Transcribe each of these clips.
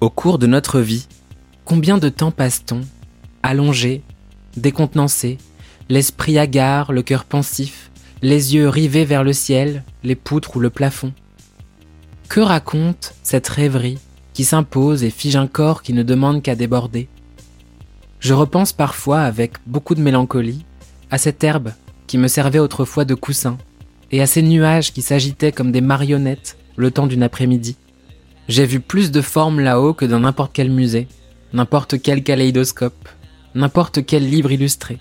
Au cours de notre vie, combien de temps passe-t-on allongé, décontenancé, l'esprit hagard, le cœur pensif, les yeux rivés vers le ciel, les poutres ou le plafond? Que raconte cette rêverie qui s'impose et fige un corps qui ne demande qu'à déborder? Je repense parfois avec beaucoup de mélancolie à cette herbe qui me servait autrefois de coussin et à ces nuages qui s'agitaient comme des marionnettes le temps d'une après-midi. J'ai vu plus de formes là-haut que dans n'importe quel musée, n'importe quel kaléidoscope, n'importe quel livre illustré.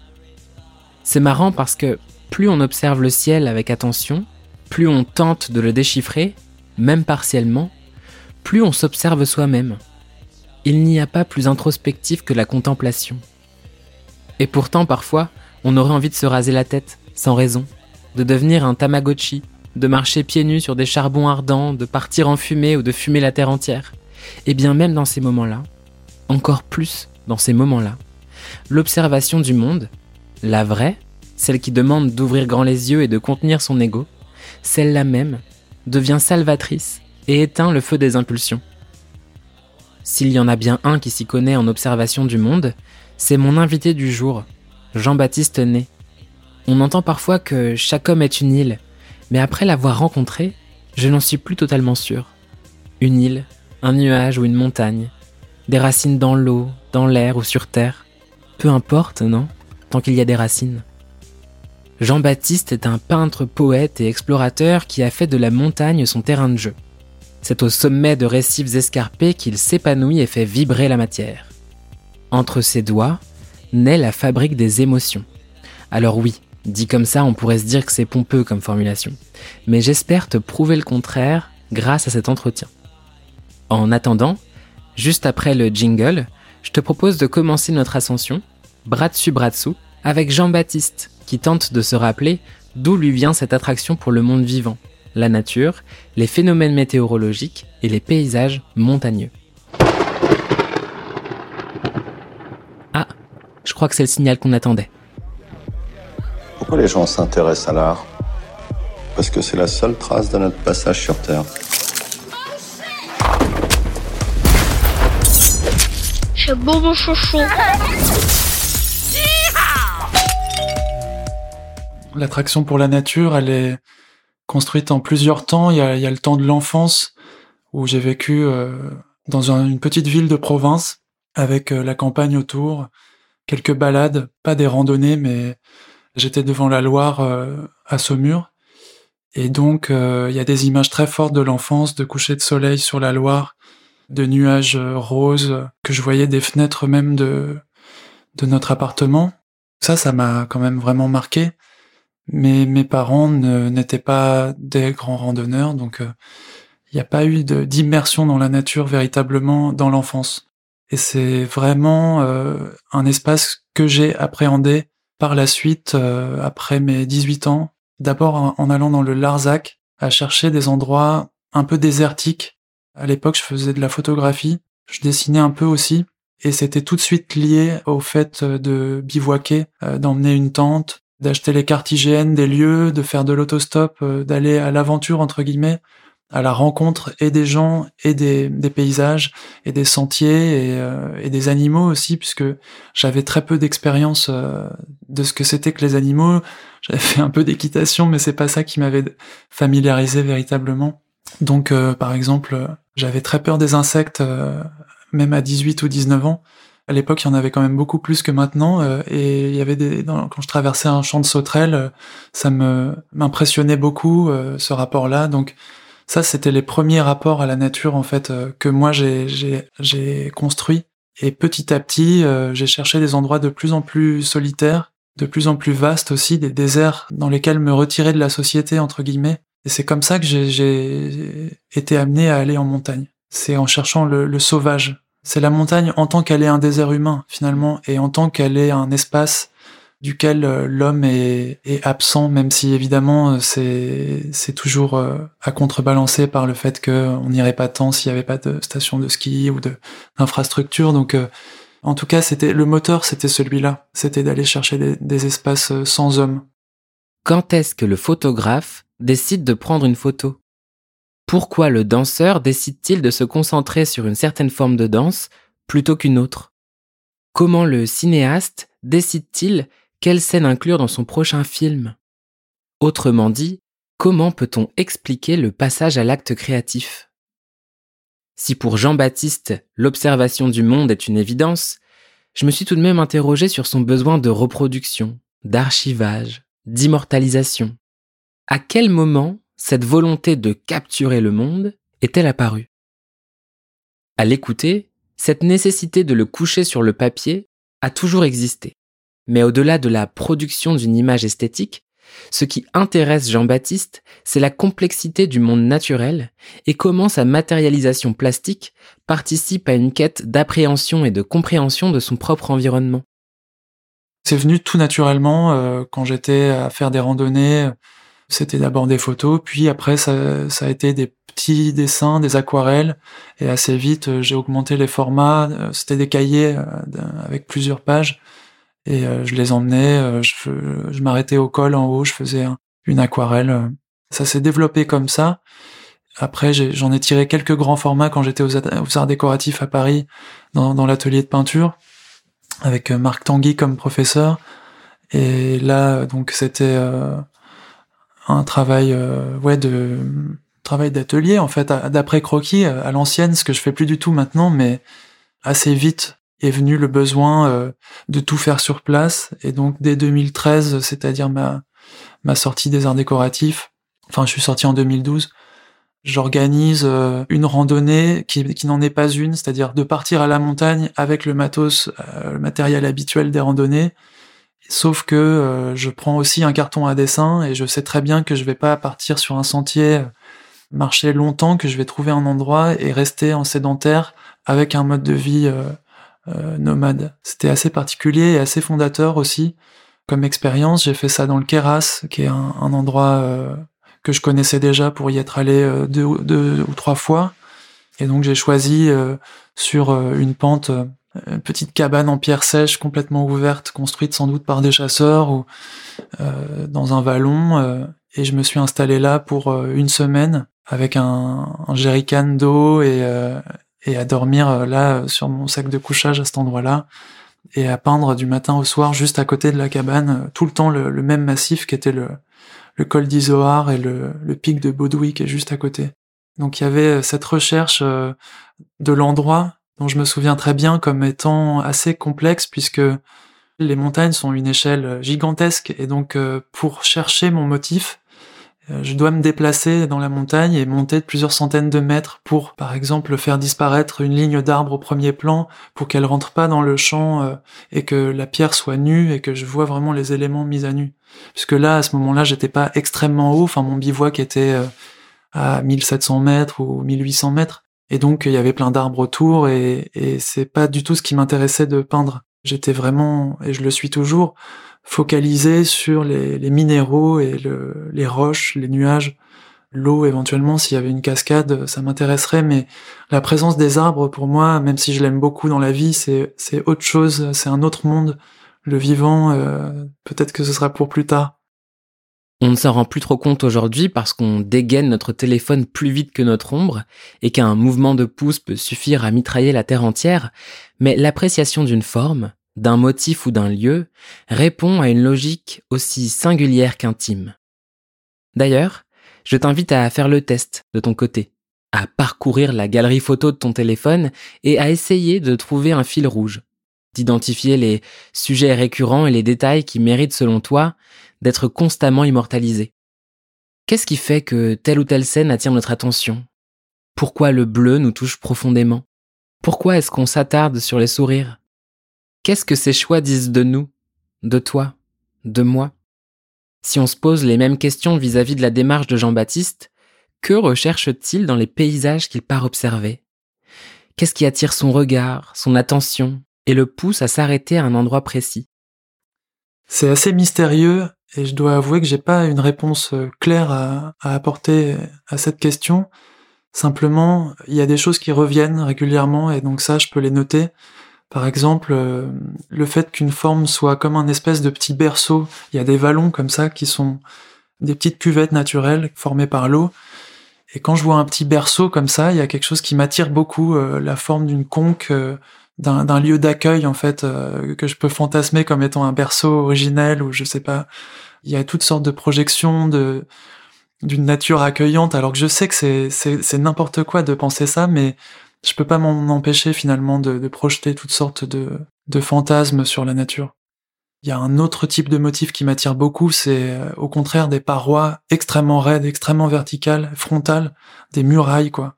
C'est marrant parce que plus on observe le ciel avec attention, plus on tente de le déchiffrer, même partiellement, plus on s'observe soi-même. Il n'y a pas plus introspectif que la contemplation. Et pourtant, parfois, on aurait envie de se raser la tête, sans raison, de devenir un Tamagotchi, de marcher pieds nus sur des charbons ardents, de partir en fumée ou de fumer la terre entière. Et bien même dans ces moments-là, encore plus dans ces moments-là, l'observation du monde, la vraie, celle qui demande d'ouvrir grand les yeux et de contenir son ego, celle-là même, devient salvatrice et éteint le feu des impulsions. S'il y en a bien un qui s'y connaît en observation du monde, c'est mon invité du jour, Jean-Baptiste Ney. On entend parfois que chaque homme est une île, mais après l'avoir rencontré, je n'en suis plus totalement sûr. Une île, un nuage ou une montagne, des racines dans l'eau, dans l'air ou sur terre. Peu importe, non Tant qu'il y a des racines. Jean-Baptiste est un peintre, poète et explorateur qui a fait de la montagne son terrain de jeu. C'est au sommet de récifs escarpés qu'il s'épanouit et fait vibrer la matière. Entre ses doigts naît la fabrique des émotions. Alors oui, dit comme ça, on pourrait se dire que c'est pompeux comme formulation. Mais j'espère te prouver le contraire grâce à cet entretien. En attendant, Juste après le jingle, je te propose de commencer notre ascension, bras dessus bras dessous, avec Jean-Baptiste, qui tente de se rappeler d'où lui vient cette attraction pour le monde vivant, la nature, les phénomènes météorologiques et les paysages montagneux. Ah, je crois que c'est le signal qu'on attendait. Pourquoi les gens s'intéressent à l'art? Parce que c'est la seule trace de notre passage sur Terre. beau mon chouchou. L'attraction pour la nature, elle est construite en plusieurs temps. Il y a, il y a le temps de l'enfance où j'ai vécu euh, dans une petite ville de province avec euh, la campagne autour, quelques balades, pas des randonnées, mais j'étais devant la Loire euh, à Saumur. Et donc, il y a des images très fortes de l'enfance, de coucher de soleil sur la Loire, de nuages euh, roses que je voyais des fenêtres même de, de notre appartement. Ça, ça m'a quand même vraiment marqué. Mais mes parents n'étaient pas des grands randonneurs, donc euh, il n'y a pas eu d'immersion dans la nature véritablement dans l'enfance. Et c'est vraiment euh, un espace que j'ai appréhendé par la suite, après mes 18 ans, d'abord en allant dans le Larzac, à chercher des endroits un peu désertiques. À l'époque, je faisais de la photographie, je dessinais un peu aussi, et c'était tout de suite lié au fait euh, de bivouaquer, euh, d'emmener une tente, d'acheter les cartes IGN des lieux, de faire de l'autostop, euh, d'aller à l'aventure entre guillemets, à la rencontre et des gens et des, paysages et des sentiers et, des animaux aussi, puisque j'avais très peu d'expérience de ce que c'était que les animaux. J'avais fait un peu d'équitation, mais c'est pas ça qui m'avait familiarisé véritablement. Donc, par exemple, j'avais très peur des insectes, euh, même à 18 ou 19 ans. À l'époque, il y en avait quand même beaucoup plus que maintenant. Euh, et il y avait des, quand je traversais un champ de sauterelles, euh, ça me m'impressionnait beaucoup ce rapport-là. Donc ça, c'était les premiers rapports à la nature en fait que moi j'ai construit. Et petit à petit, j'ai cherché des endroits de plus en plus solitaires, de plus en plus vastes aussi, des déserts dans lesquels me retirer de la société entre guillemets et c'est comme ça que j'ai été amené à aller en montagne. C'est en cherchant le, sauvage. C'est la montagne en tant qu'elle est un désert humain, finalement, et en tant qu'elle est un espace duquel euh, l'homme est, absent, même si évidemment euh, c'est toujours euh, à contrebalancer par le fait qu'on n'irait pas tant s'il n'y avait pas de station de ski ou d'infrastructure. Donc en tout cas, c'était le moteur, c'était celui-là, c'était d'aller chercher des, des espaces sans hommes. Quand est-ce que le photographe décide de prendre une photo? Pourquoi le danseur décide-t-il de se concentrer sur une certaine forme de danse plutôt qu'une autre? Comment le cinéaste décide-t-il quelle scène inclure dans son prochain film? Autrement dit, comment peut-on expliquer le passage à l'acte créatif? Si pour Jean-Baptiste, l'observation du monde est une évidence, je me suis tout de même interrogé sur son besoin de reproduction, d'archivage, d'immortalisation. À quel moment cette volonté de capturer le monde est-elle apparue? À l'écouter, cette nécessité de le coucher sur le papier a toujours existé. Mais au-delà de la production d'une image esthétique, ce qui intéresse Jean-Baptiste, c'est la complexité du monde naturel et comment sa matérialisation plastique participe à une quête d'appréhension et de compréhension de son propre environnement. C'est venu tout naturellement euh, quand j'étais à faire des randonnées c'était d'abord des photos, puis après ça, a été des petits dessins, des aquarelles, et assez vite euh, j'ai augmenté les formats. Euh, c'était des cahiers avec plusieurs pages, et je les emmenais. Je, je m'arrêtais au col en haut, je faisais une aquarelle. Ça s'est développé comme ça. Après, j'en ai, tiré quelques grands formats quand j'étais aux, arts décoratifs à Paris, dans, dans l'atelier de peinture, avec Marc Tanguy comme professeur. Et là, donc, c'était un travail euh, ouais de travail d'atelier en fait d'après croquis euh, à l'ancienne ce que je fais plus du tout maintenant mais assez vite est venu le besoin euh, de tout faire sur place. Et donc dès 2013 c'est-à-dire ma ma sortie des arts décoratifs enfin je suis sorti en 2012 j'organise une randonnée qui, qui n'en est pas une c'est-à-dire de partir à la montagne avec le matos le matériel habituel des randonnées. Sauf que euh, je prends aussi un carton à dessin et je sais très bien que je vais pas partir sur un sentier, euh, marcher longtemps, que je vais trouver un endroit et rester en sédentaire avec un mode de vie euh, nomade. C'était assez particulier et assez fondateur aussi comme expérience. J'ai fait ça dans le Keras, qui est un, endroit que je connaissais déjà pour y être allé deux, deux ou trois fois. Et donc j'ai choisi sur une pente une petite cabane en pierre sèche complètement ouverte, construite sans doute par des chasseurs ou euh, dans un vallon. Euh, et je me suis installé là pour euh, une semaine avec un, un jerrycan d'eau et, et à dormir là sur mon sac de couchage à cet endroit-là et à peindre du matin au soir juste à côté de la cabane tout le temps le, même massif qui était le, col d'Izoard et le, pic de Baudouy qui est juste à côté. Donc il y avait cette recherche de l'endroit dont je me souviens très bien comme étant assez complexe puisque les montagnes sont une échelle gigantesque et donc euh, pour chercher mon motif, euh, je dois me déplacer dans la montagne et monter de plusieurs centaines de mètres pour, par exemple, faire disparaître une ligne d'arbre au premier plan pour qu'elle rentre pas dans le champ euh, et que la pierre soit nue et que je vois vraiment les éléments mis à nu. Puisque là, à ce moment-là, j'étais pas extrêmement haut, enfin mon bivouac était à 1700 mètres ou 1800 mètres. Et donc il y avait plein d'arbres autour et, et c'est pas du tout ce qui m'intéressait de peindre. J'étais vraiment, et je le suis toujours, focalisé sur les, minéraux et le, les roches, les nuages, l'eau éventuellement. S'il y avait une cascade, ça m'intéresserait. Mais la présence des arbres, pour moi, même si je l'aime beaucoup dans la vie, c'est c'est autre chose, c'est un autre monde. Le vivant, euh, peut-être que ce sera pour plus tard. On ne s'en rend plus trop compte aujourd'hui parce qu'on dégaine notre téléphone plus vite que notre ombre et qu'un mouvement de pouce peut suffire à mitrailler la Terre entière, mais l'appréciation d'une forme, d'un motif ou d'un lieu répond à une logique aussi singulière qu'intime. D'ailleurs, je t'invite à faire le test de ton côté, à parcourir la galerie photo de ton téléphone et à essayer de trouver un fil rouge, d'identifier les sujets récurrents et les détails qui méritent selon toi d'être constamment immortalisé. Qu'est-ce qui fait que telle ou telle scène attire notre attention? Pourquoi le bleu nous touche profondément? Pourquoi est-ce qu'on s'attarde sur les sourires? Qu'est-ce que ces choix disent de nous, de toi, de moi? Si on se pose les mêmes questions vis-à-vis de la démarche de Jean-Baptiste, que recherche-t-il dans les paysages qu'il part observer? Qu'est-ce qui attire son regard, son attention et le pousse à s'arrêter à un endroit précis? C'est assez mystérieux et je dois avouer que j'ai pas une réponse euh, claire à, apporter à cette question. Simplement, il y a des choses qui reviennent régulièrement et donc ça, je peux les noter. Par exemple, euh, le fait qu'une forme soit comme un espèce de petit berceau. Il y a des vallons comme ça qui sont des petites cuvettes naturelles formées par l'eau. Et quand je vois un petit berceau comme ça, il y a quelque chose qui m'attire beaucoup, euh, la forme d'une conque, euh, d'un lieu d'accueil en fait, que je peux fantasmer comme étant un berceau originel ou je sais pas. Il y a toutes sortes de projections d'une nature accueillante, alors que je sais que c'est n'importe quoi de penser ça, mais je peux pas m'en empêcher finalement de, de projeter toutes sortes de de fantasmes sur la nature. Il y a un autre type de motif qui m'attire beaucoup, c'est euh, au contraire des parois extrêmement raides, extrêmement verticales, frontales, des murailles quoi.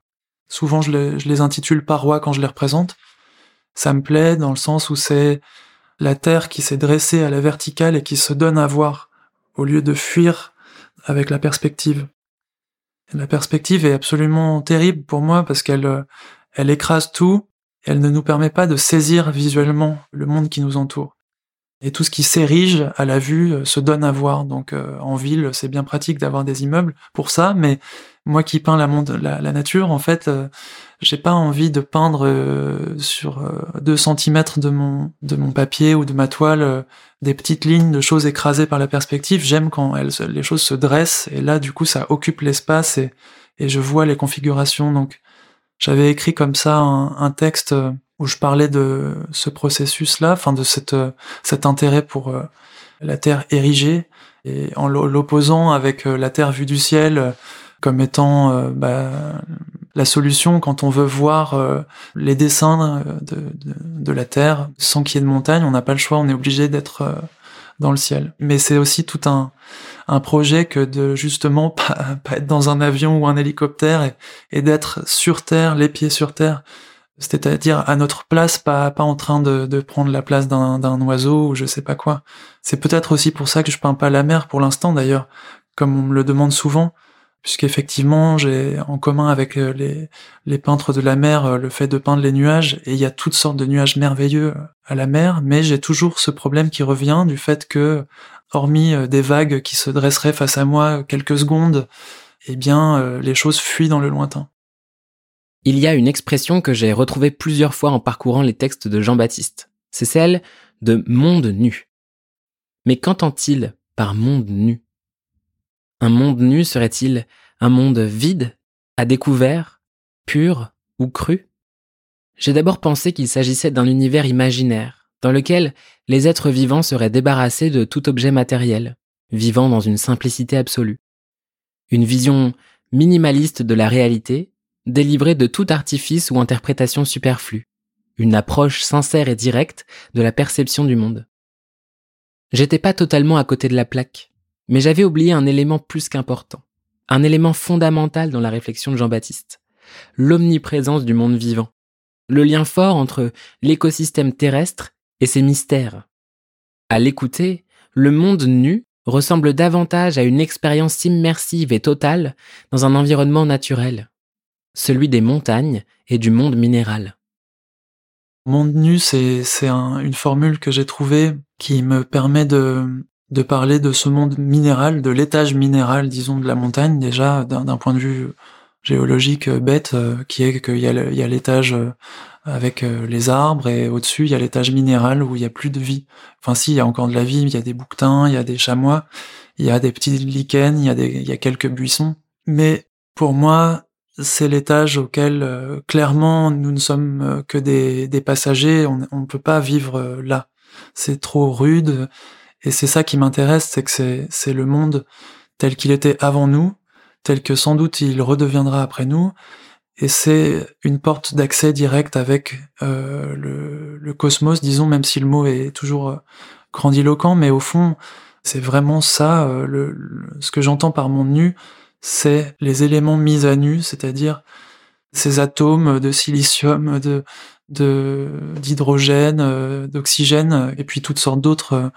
Souvent je les, je les intitule parois quand je les représente. Ça me plaît dans le sens où c'est la terre qui s'est dressée à la verticale et qui se donne à voir au lieu de fuir avec la perspective. la perspective est absolument terrible pour moi parce qu'elle euh, elle écrase tout, elle ne nous permet pas de saisir visuellement le monde qui nous entoure. Et tout ce qui s'érige à la vue euh, se donne à voir. Donc euh, en ville, c'est bien pratique d'avoir des immeubles pour ça, mais moi qui peins la, nature, en fait, euh, j'ai pas envie de peindre sur deux centimètres de mon de mon papier ou de ma toile des petites lignes de choses écrasées par la perspective. J'aime quand elles, les choses se dressent et là, du coup, ça occupe l'espace et, et je vois les configurations. Donc j'avais écrit comme ça un, texte où je parlais de ce processus-là, enfin de cette, cet intérêt pour euh, la Terre érigée, et en l'opposant avec euh, la Terre vue du ciel euh, comme étant bah, la solution quand on veut voir les dessins de, de, de la Terre sans qu'il y ait de montagne, on n'a pas le choix, on est obligé d'être dans le ciel. Mais c'est aussi tout un, un projet que de justement pas, être dans un avion ou un hélicoptère et, d'être sur Terre, les pieds sur Terre, c'est-à-dire à notre place, pas, pas en train de, de prendre la place d'un oiseau ou je sais pas quoi. C'est peut-être aussi pour ça que je peins pas la mer pour l'instant d'ailleurs, comme on me le demande souvent, puisqu'effectivement j'ai en commun avec euh, les, les peintres de la mer euh, le fait de peindre les nuages, et il y a toutes sortes de nuages merveilleux à la mer, mais j'ai toujours ce problème qui revient du fait que, hormis euh, des vagues qui se dresseraient face à moi quelques secondes, eh bien les choses fuient dans le lointain. Il y a une expression que j'ai retrouvée plusieurs fois en parcourant les textes de Jean-Baptiste. C'est celle de monde nu. Mais qu'entend-il par monde nu Un monde nu serait-il un monde vide, à découvert, pur ou cru? J'ai d'abord pensé qu'il s'agissait d'un univers imaginaire, dans lequel les êtres vivants seraient débarrassés de tout objet matériel, vivant dans une simplicité absolue. Une vision minimaliste de la réalité délivré de tout artifice ou interprétation superflue, une approche sincère et directe de la perception du monde. J'étais pas totalement à côté de la plaque, mais j'avais oublié un élément plus qu'important, un élément fondamental dans la réflexion de Jean-Baptiste, l'omniprésence du monde vivant, le lien fort entre l'écosystème terrestre et ses mystères. À l'écouter, le monde nu ressemble davantage à une expérience immersive et totale dans un environnement naturel, celui des montagnes et du monde minéral. Monde nu, c'est une formule que j'ai trouvée qui me permet de, parler de ce monde minéral, de l'étage minéral, disons, de la montagne, déjà d'un point de vue géologique euh, bête, euh, qui est qu'il y a l'étage euh, avec les arbres et au-dessus il y a l'étage minéral où il y a plus de vie. Enfin si, il y a encore de la vie, il y a des bouquetins, il y a des chamois, il y a des petits lichens, il y a des, il y a quelques buissons. Mais pour moi, c'est l'étage auquel euh, clairement nous ne sommes euh, que des, passagers, on ne peut pas vivre euh, là. C'est trop rude et c'est ça qui m'intéresse, c'est que c'est le monde tel qu'il était avant nous, tel que sans doute il redeviendra après nous, et c'est une porte d'accès direct avec le, le, cosmos, disons, même si le mot est toujours grandiloquent, mais au fond, c'est vraiment ça, le, ce que j'entends par monde nu, c'est les éléments mis à nu, c'est-à-dire ces atomes de silicium, de d'hydrogène, euh, d'oxygène, et puis toutes sortes d'autres euh,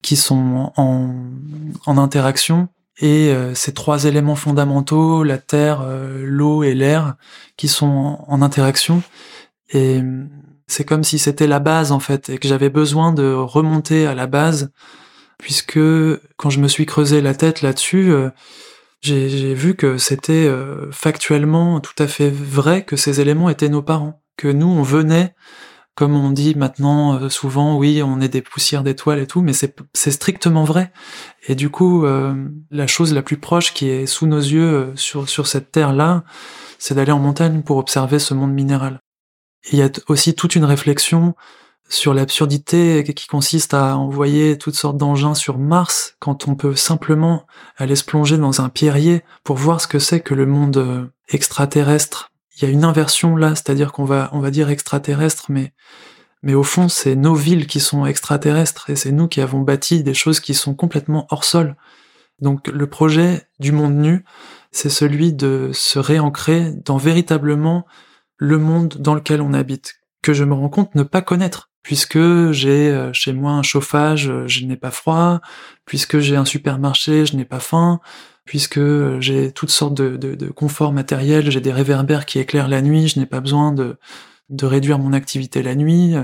qui sont en interaction. Et euh, ces trois éléments fondamentaux, la terre, l'eau et l'air, qui sont en, interaction. Et c'est comme si c'était la base en fait, et que j'avais besoin de remonter à la base, puisque quand je me suis creusé la tête là-dessus, j'ai vu que c'était euh, factuellement tout à fait vrai que ces éléments étaient nos parents, que nous, on venait comme on dit maintenant euh, souvent, oui, on est des poussières d'étoiles et tout, mais c'est strictement vrai. Et du coup, euh, la chose la plus proche qui est sous nos yeux euh, sur, sur cette terre-là, c'est d'aller en montagne pour observer ce monde minéral. il y a aussi toute une réflexion sur l'absurdité qui consiste à envoyer toutes sortes d'engins sur Mars quand on peut simplement aller se plonger dans un pierrier pour voir ce que c'est que le monde extraterrestre il y a une inversion là, c'est-à-dire qu'on va, on va dire extraterrestre, mais, mais au fond, c'est nos villes qui sont extraterrestres et c'est nous qui avons bâti des choses qui sont complètement hors sol. Donc le projet du monde nu, c'est celui de se réancrer dans véritablement le monde dans lequel on habite, que je me rends compte ne pas connaître, puisque j'ai euh, chez moi un chauffage, euh, je n'ai pas froid, puisque j'ai un supermarché, je n'ai pas faim, puisque j'ai toutes sortes de, de, conforts matériels, j'ai des réverbères qui éclairent la nuit, je n'ai pas besoin de, réduire mon activité la nuit.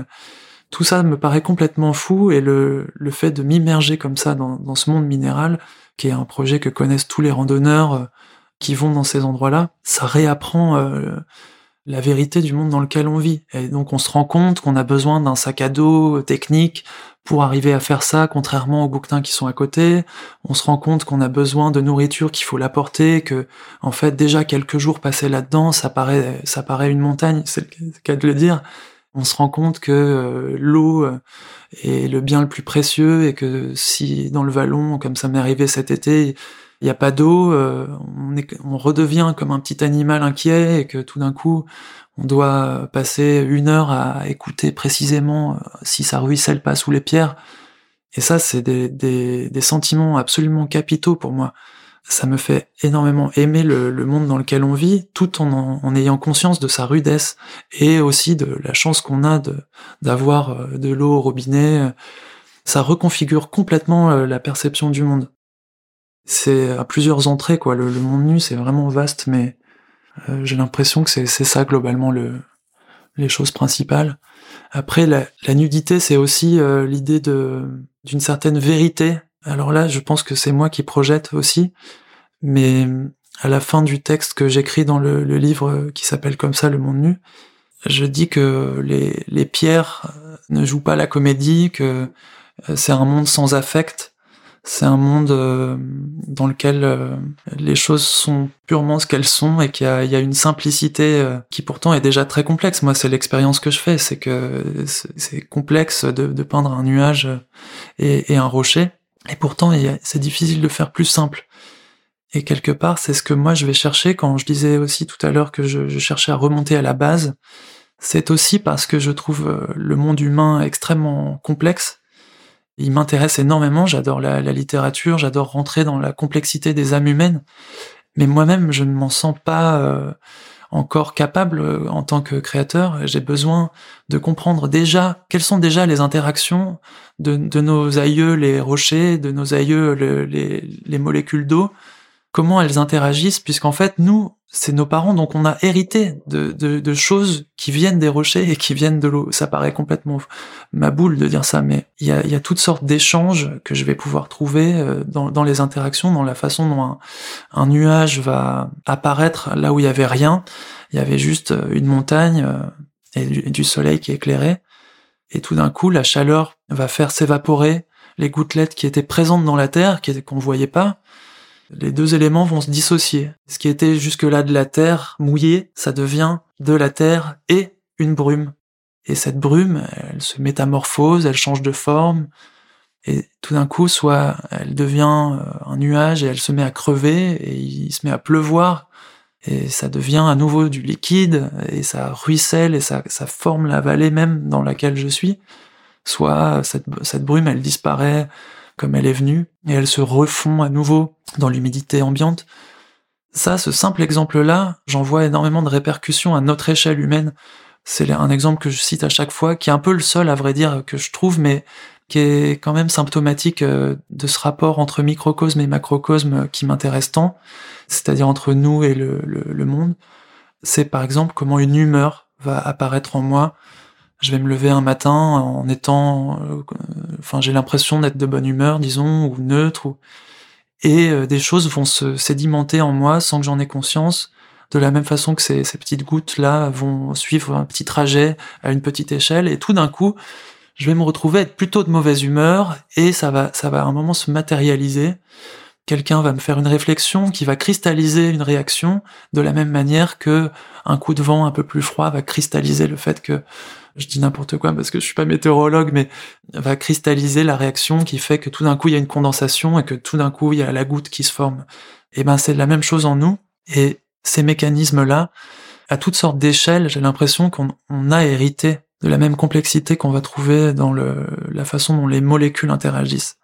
Tout ça me paraît complètement fou et le, fait de m'immerger comme ça dans, dans, ce monde minéral, qui est un projet que connaissent tous les randonneurs euh, qui vont dans ces endroits-là, ça réapprend euh, la vérité du monde dans lequel on vit. Et donc on se rend compte qu'on a besoin d'un sac à dos technique pour arriver à faire ça, contrairement aux bouquetins qui sont à côté. On se rend compte qu'on a besoin de nourriture, qu'il faut l'apporter, que en fait déjà quelques jours passés là-dedans, ça paraît, ça paraît une montagne, c'est le cas de le dire. On se rend compte que euh, l'eau euh, est le bien le plus précieux et que si dans le vallon, comme ça m'est arrivé cet été, il n'y a pas d'eau, euh, on, on redevient comme un petit animal inquiet et que tout d'un coup on doit passer une heure à écouter précisément euh, si ça ruisselle pas sous les pierres. Et ça, c'est des, des, sentiments absolument capitaux pour moi. Ça me fait énormément aimer le, monde dans lequel on vit, tout en, ayant conscience de sa rudesse et aussi de la chance qu'on a de d'avoir euh, de l'eau au robinet. Ça reconfigure complètement euh, la perception du monde. C'est à plusieurs entrées, quoi. Le, le monde nu, c'est vraiment vaste, mais euh, j'ai l'impression que c'est ça globalement le, les choses principales. Après, la, la nudité, c'est aussi euh, l'idée d'une certaine vérité. Alors là, je pense que c'est moi qui projette aussi, mais à la fin du texte que j'écris dans le, le, livre qui s'appelle comme ça, Le Monde Nu, je dis que les, les pierres ne jouent pas la comédie, que euh, c'est un monde sans affect, c'est un monde euh, dans lequel euh, les choses sont purement ce qu'elles sont et qu'il y, a, une simplicité euh, qui pourtant est déjà très complexe. Moi, c'est l'expérience que je fais, c'est que c'est complexe de, peindre un nuage et, un rocher, et pourtant c'est difficile de faire plus simple. Et quelque part, c'est ce que moi je vais chercher quand je disais aussi tout à l'heure que je cherchais à remonter à la base. C'est aussi parce que je trouve le monde humain extrêmement complexe il m'intéresse énormément, j'adore la, littérature, j'adore rentrer dans la complexité des âmes humaines, mais moi-même je ne m'en sens pas euh, encore capable euh, en tant que créateur. J'ai besoin de comprendre déjà quelles sont déjà les interactions de, nos aïeux les rochers, de nos aïeux les molécules d'eau, comment elles interagissent, puisqu'en fait nous c'est nos parents, donc on a hérité de, de, choses qui viennent des rochers et qui viennent de l'eau. Ça paraît complètement ma boule de dire ça, mais il y a, y a toutes sortes d'échanges que je vais pouvoir trouver euh, dans, dans, les interactions, dans la façon dont un, nuage va apparaître là où il y avait rien. Il y avait juste euh, une montagne euh, et du, et du soleil qui éclairait. Et tout d'un coup, la chaleur va faire s'évaporer les gouttelettes qui étaient présentes dans la terre, qu'on voyait pas, les deux éléments vont se dissocier. Ce qui était jusque-là de la terre mouillée, ça devient de la terre et une brume. Et cette brume, elle se métamorphose, elle change de forme, et tout d'un coup, soit elle devient euh, un nuage et elle se met à crever, et il se met à pleuvoir, et ça devient à nouveau du liquide, et ça ruisselle, et ça, forme la vallée même dans laquelle je suis. Soit cette brume, elle disparaît comme elle est venue, et elle se refond à nouveau dans l'humidité ambiante. Ça, ce simple exemple-là, j'en vois énormément de répercussions à notre échelle humaine. C'est un exemple que je cite à chaque fois, qui est un peu le seul, à vrai dire, que je trouve, mais qui est quand même symptomatique euh, de ce rapport entre microcosme et macrocosme qui m'intéresse tant, c'est-à-dire entre nous et le monde. C'est par exemple comment une humeur va apparaître en moi je vais me lever un matin en étant, euh, enfin j'ai l'impression d'être de bonne humeur, disons, ou neutre, ou... et euh, des choses vont se sédimenter en moi sans que j'en ai conscience, de la même façon que ces, petites gouttes-là vont suivre un petit trajet à une petite échelle, et tout d'un coup, je vais me retrouver être plutôt de mauvaise humeur, et ça va, ça va à un moment se matérialiser. Quelqu'un va me faire une réflexion qui va cristalliser une réaction de la même manière que un coup de vent un peu plus froid va cristalliser le fait que je dis n'importe quoi parce que je suis pas météorologue, mais va cristalliser la réaction qui fait que tout d'un coup il y a une condensation et que tout d'un coup il y a la goutte qui se forme. Et ben c'est la même chose en nous. Et ces mécanismes-là, à toutes sortes d'échelles, j'ai l'impression qu'on a hérité de la même complexité qu'on va trouver dans la façon dont les molécules interagissent.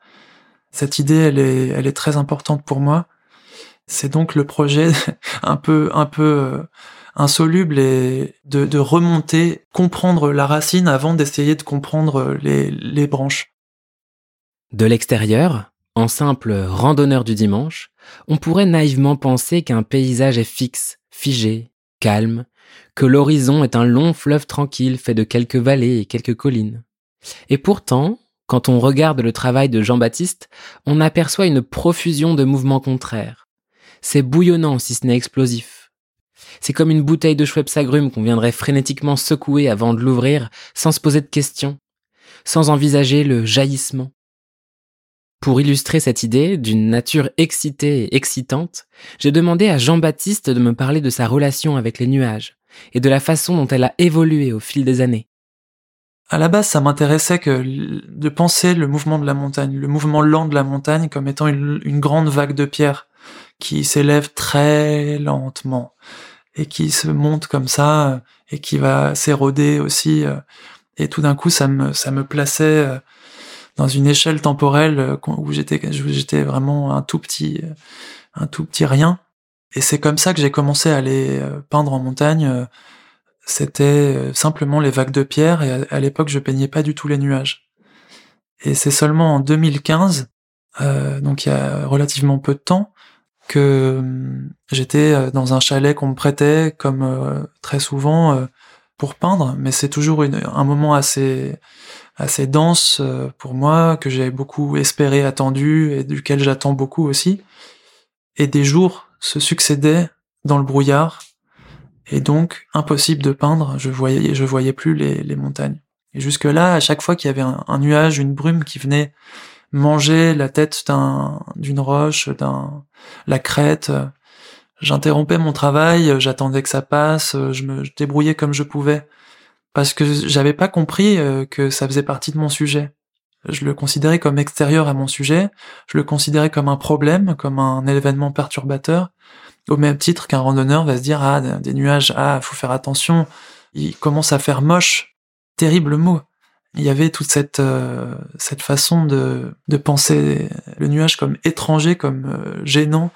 Cette idée, elle est, elle est très importante pour moi. C'est donc le projet un peu, un peu euh, insoluble et de, remonter, comprendre la racine avant d'essayer de comprendre les, les branches. De l'extérieur, en simple randonneur du dimanche, on pourrait naïvement penser qu'un paysage est fixe, figé, calme, que l'horizon est un long fleuve tranquille fait de quelques vallées et quelques collines. Et pourtant, quand on regarde le travail de Jean-Baptiste, on aperçoit une profusion de mouvements contraires. C'est bouillonnant si ce n'est explosif. C'est comme une bouteille de Schweppes agrumes qu'on viendrait frénétiquement secouer avant de l'ouvrir sans se poser de questions, sans envisager le jaillissement. Pour illustrer cette idée d'une nature excitée et excitante, j'ai demandé à Jean-Baptiste de me parler de sa relation avec les nuages et de la façon dont elle a évolué au fil des années. À la base, ça m'intéressait que de penser le mouvement de la montagne, le mouvement lent de la montagne comme étant une, une grande vague de pierre qui s'élève très lentement et qui se monte comme ça et qui va s'éroder aussi. Euh, et tout d'un coup, ça me, ça me plaçait euh, dans une échelle temporelle euh, où j'étais j'étais vraiment un tout petit un tout petit rien et c'est comme ça que j'ai commencé à aller euh, peindre en montagne euh, c'était simplement les vagues de pierre et à, l'époque je peignais pas du tout les nuages et c'est seulement en 2015 euh, donc il y a relativement peu de temps que j'étais dans un chalet qu'on me prêtait comme très souvent pour peindre mais c'est toujours un moment assez assez dense euh, pour moi, que j'ai beaucoup espéré, attendu, et duquel j'attends beaucoup aussi. Et des jours se succédaient dans le brouillard, et donc impossible de peindre, je voyais, je voyais plus les, les montagnes. Et jusque-là, à chaque fois qu'il y avait un, nuage, une brume qui venait manger la tête d'un, d'une roche, d'un, la crête, j'interrompais mon travail, j'attendais que ça passe, je me débrouillais comme je pouvais parce que j'avais pas compris euh, que ça faisait partie de mon sujet. Je le considérais comme extérieur à mon sujet, je le considérais comme un problème, comme un événement perturbateur, au même titre qu'un randonneur va se dire ah des nuages, ah faut faire attention, il commence à faire moche, terrible mot. Il y avait toute cette euh, cette façon de de penser le nuage comme étranger, comme euh, gênant,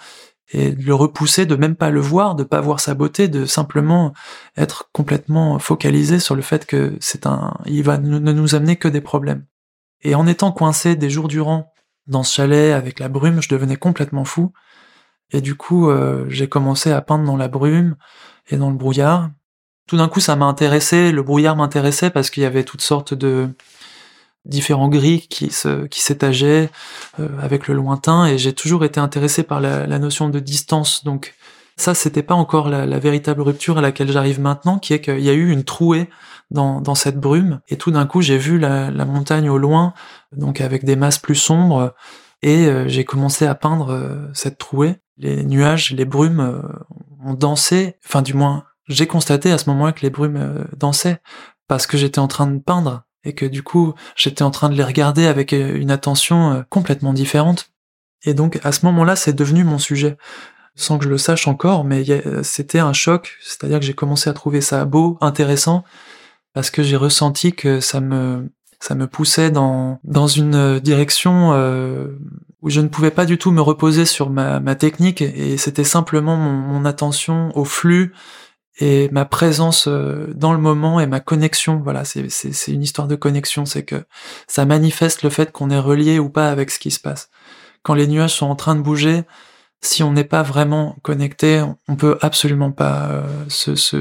et de le repousser, de même pas le voir, de pas voir sa beauté, de simplement être complètement focalisé sur le fait que c'est un, il va ne nous amener que des problèmes. Et en étant coincé des jours durant dans ce chalet avec la brume, je devenais complètement fou. Et du coup, euh, j'ai commencé à peindre dans la brume et dans le brouillard. Tout d'un coup, ça m'a intéressé. Le brouillard m'intéressait parce qu'il y avait toutes sortes de différents gris qui s'étageaient euh, avec le lointain et j'ai toujours été intéressé par la, notion de distance donc ça c'était pas encore la, véritable rupture à laquelle j'arrive maintenant qui est qu'il y a eu une trouée dans, cette brume et tout d'un coup j'ai vu la, la, montagne au loin donc avec des masses plus sombres et euh, j'ai commencé à peindre euh, cette trouée les nuages les brumes ont dansé enfin du moins j'ai constaté à ce moment-là que les brumes dansaient parce que j'étais en train de peindre et que du coup j'étais en train de les regarder avec euh, une attention euh, complètement différente. Et donc à ce moment-là, c'est devenu mon sujet, sans que je le sache encore, mais euh, c'était un choc, c'est-à-dire que j'ai commencé à trouver ça beau, intéressant, parce que j'ai ressenti que ça me ça me poussait dans dans une direction euh, où je ne pouvais pas du tout me reposer sur ma, ma technique. Et c'était simplement mon attention au flux et ma présence euh, dans le moment et ma connexion. Voilà, c'est une histoire de connexion. C'est que ça manifeste le fait qu'on est relié ou pas avec ce qui se passe. Quand les nuages sont en train de bouger, si on n'est pas vraiment connecté, on peut absolument pas euh, se, se,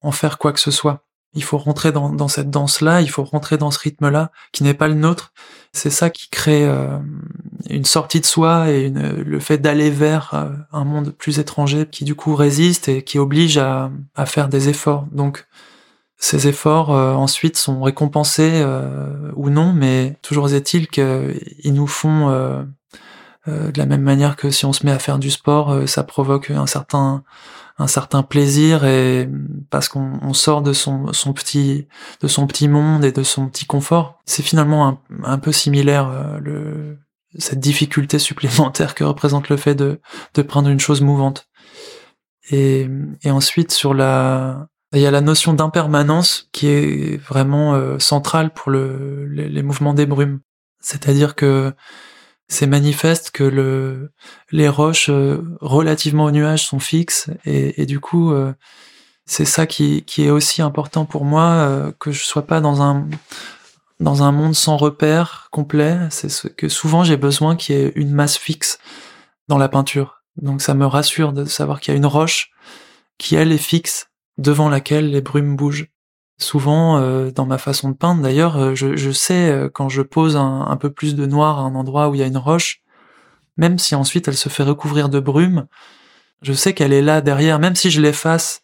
en faire quoi que ce soit. Il faut rentrer dans, cette danse-là, il faut rentrer dans ce rythme-là, qui n'est pas le nôtre. C'est ça qui crée euh, une sortie de soi et le fait d'aller vers euh, un monde plus étranger qui du coup résiste et qui oblige à, faire des efforts. Donc ces efforts euh, ensuite sont récompensés ou non, mais toujours est-il qu'ils nous font de la même manière que si on se met à faire du sport, ça provoque un certain un certain plaisir et parce qu'on sort de son, petit de son petit monde et de son petit confort. C'est finalement un, peu similaire euh, cette difficulté supplémentaire que représente le fait de prendre une chose mouvante. Et, ensuite sur la il y a la notion d'impermanence qui est vraiment euh, centrale pour le, les, les mouvements des brumes. C'est-à-dire que c'est manifeste que le, les roches euh, relativement aux nuages sont fixes et, du coup euh, c'est ça qui, est aussi important pour moi euh, que je sois pas dans un dans un monde sans repère complet. C'est ce que souvent j'ai besoin qu'il y ait une masse fixe dans la peinture. Donc ça me rassure de savoir qu'il y a une roche qui elle est fixe devant laquelle les brumes bougent Souvent, euh, dans ma façon de peindre, d'ailleurs, euh, je, sais euh, quand je pose un, peu plus de noir à un endroit où il y a une roche, même si ensuite elle se fait recouvrir de brume, je sais qu'elle est là derrière, même si je l'efface,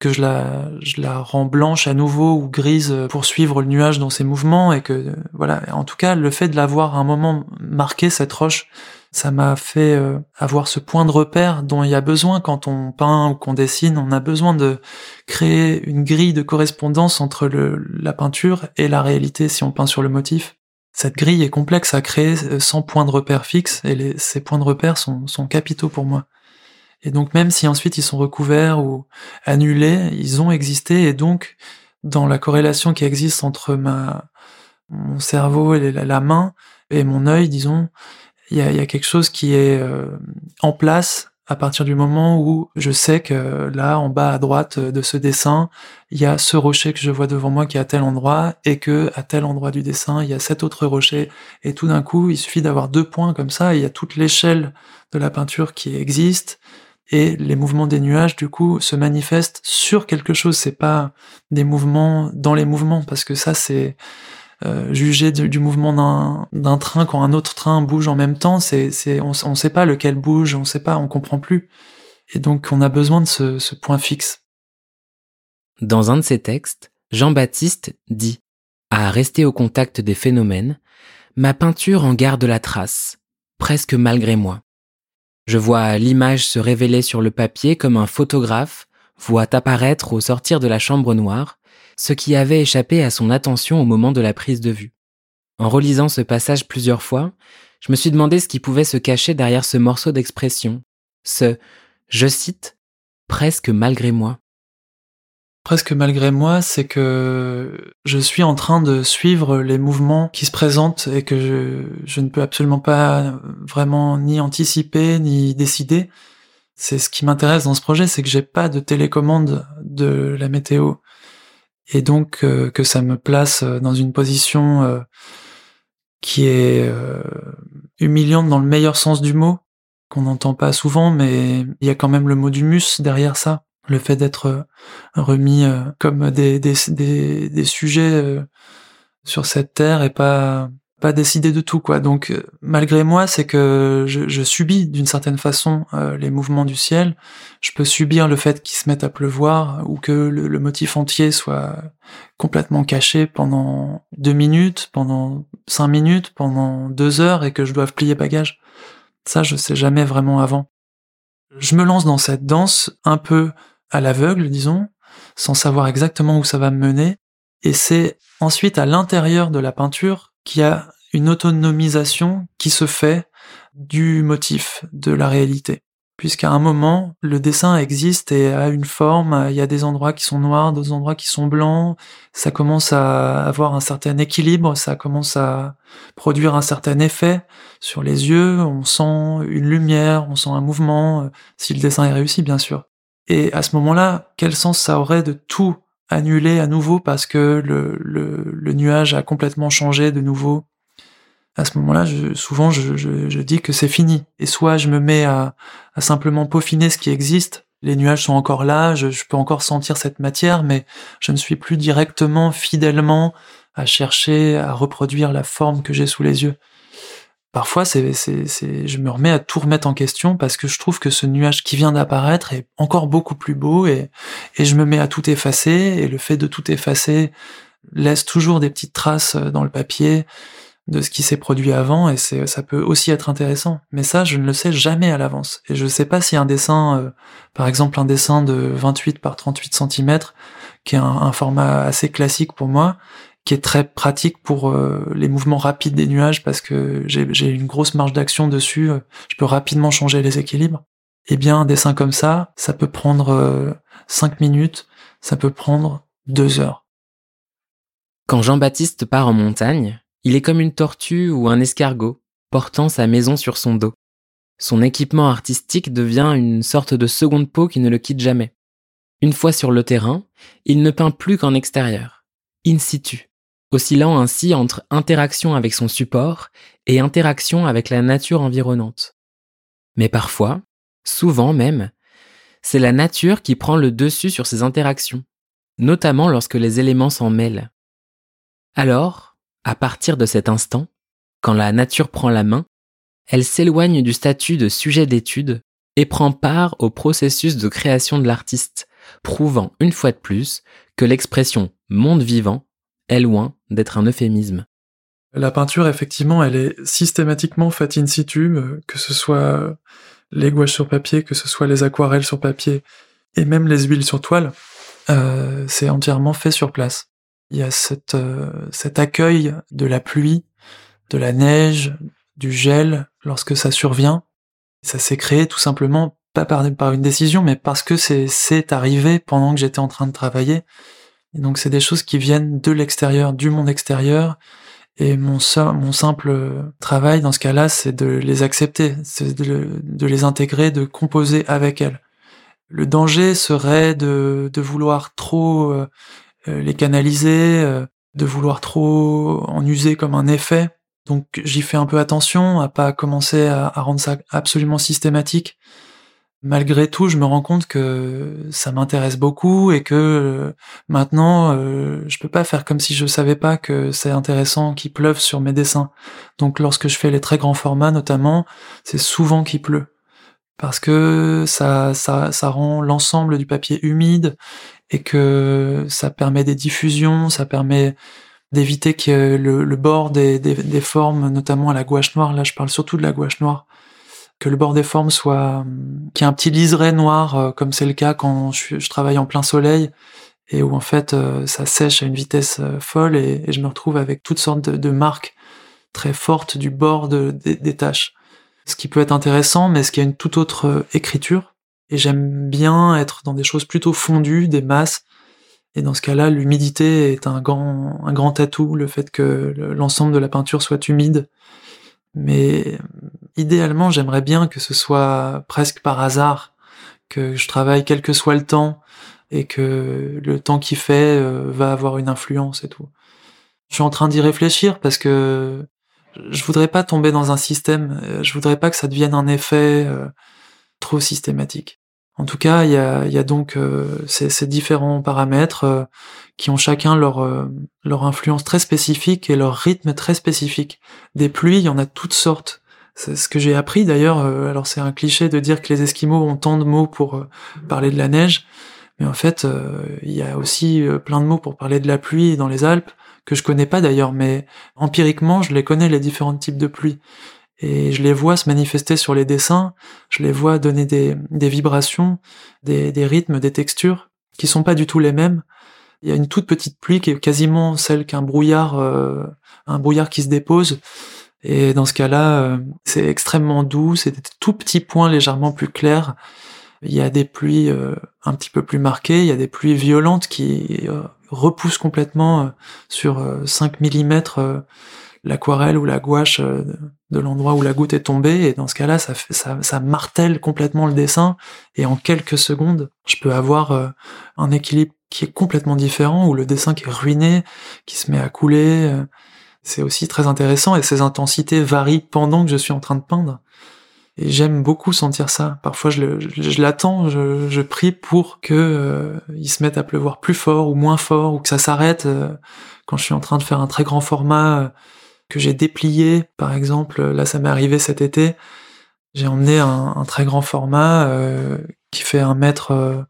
que je la, je la rends blanche à nouveau ou grise pour suivre le nuage dans ses mouvements et que voilà. En tout cas, le fait de l'avoir à un moment marqué cette roche, ça m'a fait euh, avoir ce point de repère dont il y a besoin quand on peint ou qu'on dessine. On a besoin de créer une grille de correspondance entre la peinture et la réalité si on peint sur le motif. Cette grille est complexe à créer euh, sans point de repère fixe et ces points de repère sont, sont capitaux pour moi. Et donc même si ensuite ils sont recouverts ou annulés, ils ont existé et donc dans la corrélation qui existe entre ma mon cerveau et la main et mon œil, disons, il y a, quelque chose qui est euh, en place à partir du moment où je sais que là, en bas à droite de ce dessin, il y a ce rocher que je vois devant moi qui est à tel endroit, et que à tel endroit du dessin, il y a cet autre rocher. Et tout d'un coup, il suffit d'avoir deux points comme ça, et il y a toute l'échelle de la peinture qui existe, et les mouvements des nuages, du coup, se manifestent sur quelque chose. C'est pas des mouvements dans les mouvements, parce que ça, c'est euh, juger du mouvement d'un train quand un autre train bouge en même temps, c'est, on ne sait pas lequel bouge, on sait pas, on comprend plus. Et donc on a besoin de ce, ce point fixe. Dans un de ses textes, Jean-Baptiste dit À rester au contact des phénomènes, ma peinture en garde la trace, presque malgré moi. Je vois l'image se révéler sur le papier comme un photographe voit apparaître au sortir de la chambre noire, ce qui avait échappé à son attention au moment de la prise de vue. En relisant ce passage plusieurs fois, je me suis demandé ce qui pouvait se cacher derrière ce morceau d'expression, ce, je cite, presque malgré moi. Presque malgré moi, c'est que je suis en train de suivre les mouvements qui se présentent et que je, ne peux absolument pas vraiment ni anticiper ni décider. C'est ce qui m'intéresse dans ce projet, c'est que j'ai pas de télécommande de la météo et donc euh, que ça me place euh, dans une position euh, qui est humiliante dans le meilleur sens du mot, qu'on n'entend pas souvent, mais il y a quand même le mot du mus derrière ça, le fait d'être remis comme des, sujets sur cette terre et pas pas décider de tout quoi. Donc euh, malgré moi, c'est que je, subis d'une certaine façon euh, les mouvements du ciel. Je peux subir le fait qu'il se mette à pleuvoir ou que le, motif entier soit complètement caché pendant deux minutes, pendant cinq minutes, pendant deux heures et que je doive plier bagage. Ça, je sais jamais vraiment avant. Je me lance dans cette danse un peu à l'aveugle, disons, sans savoir exactement où ça va me mener. Et c'est ensuite à l'intérieur de la peinture qu'il y a une autonomisation qui se fait du motif, de la réalité. Puisqu'à un moment, le dessin existe et a une forme, il y a des endroits qui sont noirs, des endroits qui sont blancs, ça commence à avoir un certain équilibre, ça commence à produire un certain effet sur les yeux, on sent une lumière, on sent un mouvement, si le dessin est réussi bien sûr. Et à ce moment-là, quel sens ça aurait de tout annuler à nouveau parce que le, nuage a complètement changé de nouveau. À ce moment-là, souvent, je, dis que c'est fini. Et soit je me mets à, simplement peaufiner ce qui existe les nuages sont encore là, je, peux encore sentir cette matière, mais je ne suis plus directement, fidèlement à chercher à reproduire la forme que j'ai sous les yeux. Parfois, c'est, c'est, je me remets à tout remettre en question parce que je trouve que ce nuage qui vient d'apparaître est encore beaucoup plus beau et, je me mets à tout effacer et le fait de tout effacer laisse toujours des petites traces dans le papier de ce qui s'est produit avant et ça peut aussi être intéressant. Mais ça, je ne le sais jamais à l'avance. Et je ne sais pas si un dessin, euh, par exemple un dessin de 28 par 38 cm, qui est un, format assez classique pour moi, qui est très pratique pour euh, les mouvements rapides des nuages parce que j'ai une grosse marge d'action dessus, euh, je peux rapidement changer les équilibres. Eh bien, un dessin comme ça, ça peut prendre 5 minutes, ça peut prendre 2 heures. Quand Jean-Baptiste part en montagne, il est comme une tortue ou un escargot, portant sa maison sur son dos. Son équipement artistique devient une sorte de seconde peau qui ne le quitte jamais. Une fois sur le terrain, il ne peint plus qu'en extérieur, in situ, oscillant ainsi entre interaction avec son support et interaction avec la nature environnante. Mais parfois, souvent même, c'est la nature qui prend le dessus sur ces interactions, notamment lorsque les éléments s'en mêlent. Alors, à partir de cet instant, quand la nature prend la main, elle s'éloigne du statut de sujet d'étude et prend part au processus de création de l'artiste, prouvant une fois de plus que l'expression monde vivant est loin d'être un euphémisme. La peinture, effectivement, elle est systématiquement faite in situ, euh, que ce soit les gouaches sur papier, que ce soit les aquarelles sur papier, et même les huiles sur toile, euh, c'est entièrement fait sur place il y a cette, euh, cet accueil de la pluie, de la neige, du gel lorsque ça survient. Ça s'est créé tout simplement pas par, par une décision, mais parce que c'est, c'est arrivé pendant que j'étais en train de travailler. Donc c'est des choses qui viennent de l'extérieur, du monde extérieur. Et mon, simple travail dans ce cas-là, c'est de les accepter, c'est de, les intégrer, de composer avec elles. Le danger serait de, vouloir trop euh, euh, les canaliser, euh, de vouloir trop en user comme un effet. Donc j'y fais un peu attention à pas commencer à, rendre ça absolument systématique. Malgré tout, je me rends compte que ça m'intéresse beaucoup et que euh, maintenant, je peux pas faire comme si je savais pas que c'est intéressant qu'il pleuve sur mes dessins. Donc lorsque je fais les très grands formats notamment, c'est souvent qu'il pleut. Parce que ça, ça, ça rend l'ensemble du papier humide et que ça permet des diffusions, ça permet d'éviter que le, bord des, des, formes, notamment à la gouache noire, là je parle surtout de la gouache noire, que le bord des formes soit, qu'il y ait un petit liseré noir, euh, comme c'est le cas quand je, travaille en plein soleil, et où en fait euh, ça sèche à une vitesse euh, folle, et, je me retrouve avec toutes sortes de, marques très fortes du bord des taches. Ce qui peut être intéressant, mais ce qui a une toute autre écriture, et j'aime bien être dans des choses plutôt fondues, des masses. Et dans ce cas-là, l'humidité est un grand, un grand atout, le fait que l'ensemble de la peinture soit humide. Mais idéalement, j'aimerais bien que ce soit presque par hasard, que je travaille quel que soit le temps, et que le temps qui fait euh, va avoir une influence et tout. Je suis en train d'y réfléchir parce que je voudrais pas tomber dans un système, euh, je voudrais pas que ça devienne un effet euh, trop systématique. En tout cas, il y a, donc ces, différents paramètres qui ont chacun leur influence très spécifique et leur rythme très spécifique. Des pluies, il y en a toutes sortes. C'est ce que j'ai appris d'ailleurs. alors c'est un cliché de dire que les Esquimaux ont tant de mots pour parler de la neige, mais en fait, il y a aussi plein de mots pour parler de la pluie dans les Alpes que je connais pas d'ailleurs, mais empiriquement, je les connais les différents types de pluie et je les vois se manifester sur les dessins, je les vois donner des, vibrations, des, rythmes, des textures qui sont pas du tout les mêmes. Il y a une toute petite pluie qui est quasiment celle qu'un brouillard, euh, un brouillard qui se dépose. Et dans ce cas-là, euh, c'est extrêmement doux, c'est des tout petits points légèrement plus clairs. Il y a des pluies euh, un petit peu plus marquées, il y a des pluies violentes qui repoussent complètement sur 5 mm l'aquarelle ou la gouache euh, de l'endroit où la goutte est tombée, et dans ce cas-là, ça, ça, martèle complètement le dessin, et en quelques secondes, je peux avoir euh, un équilibre qui est complètement différent, ou le dessin qui est ruiné, qui se met à couler. C'est aussi très intéressant, et ces intensités varient pendant que je suis en train de peindre. Et j'aime beaucoup sentir ça. Parfois, je, l'attends, je, prie pour que euh, il se mette à pleuvoir plus fort ou moins fort, ou que ça s'arrête euh, quand je suis en train de faire un très grand format euh, que j'ai déplié. Par exemple, là, ça m'est arrivé cet été. J'ai emmené un, très grand format qui fait un mètre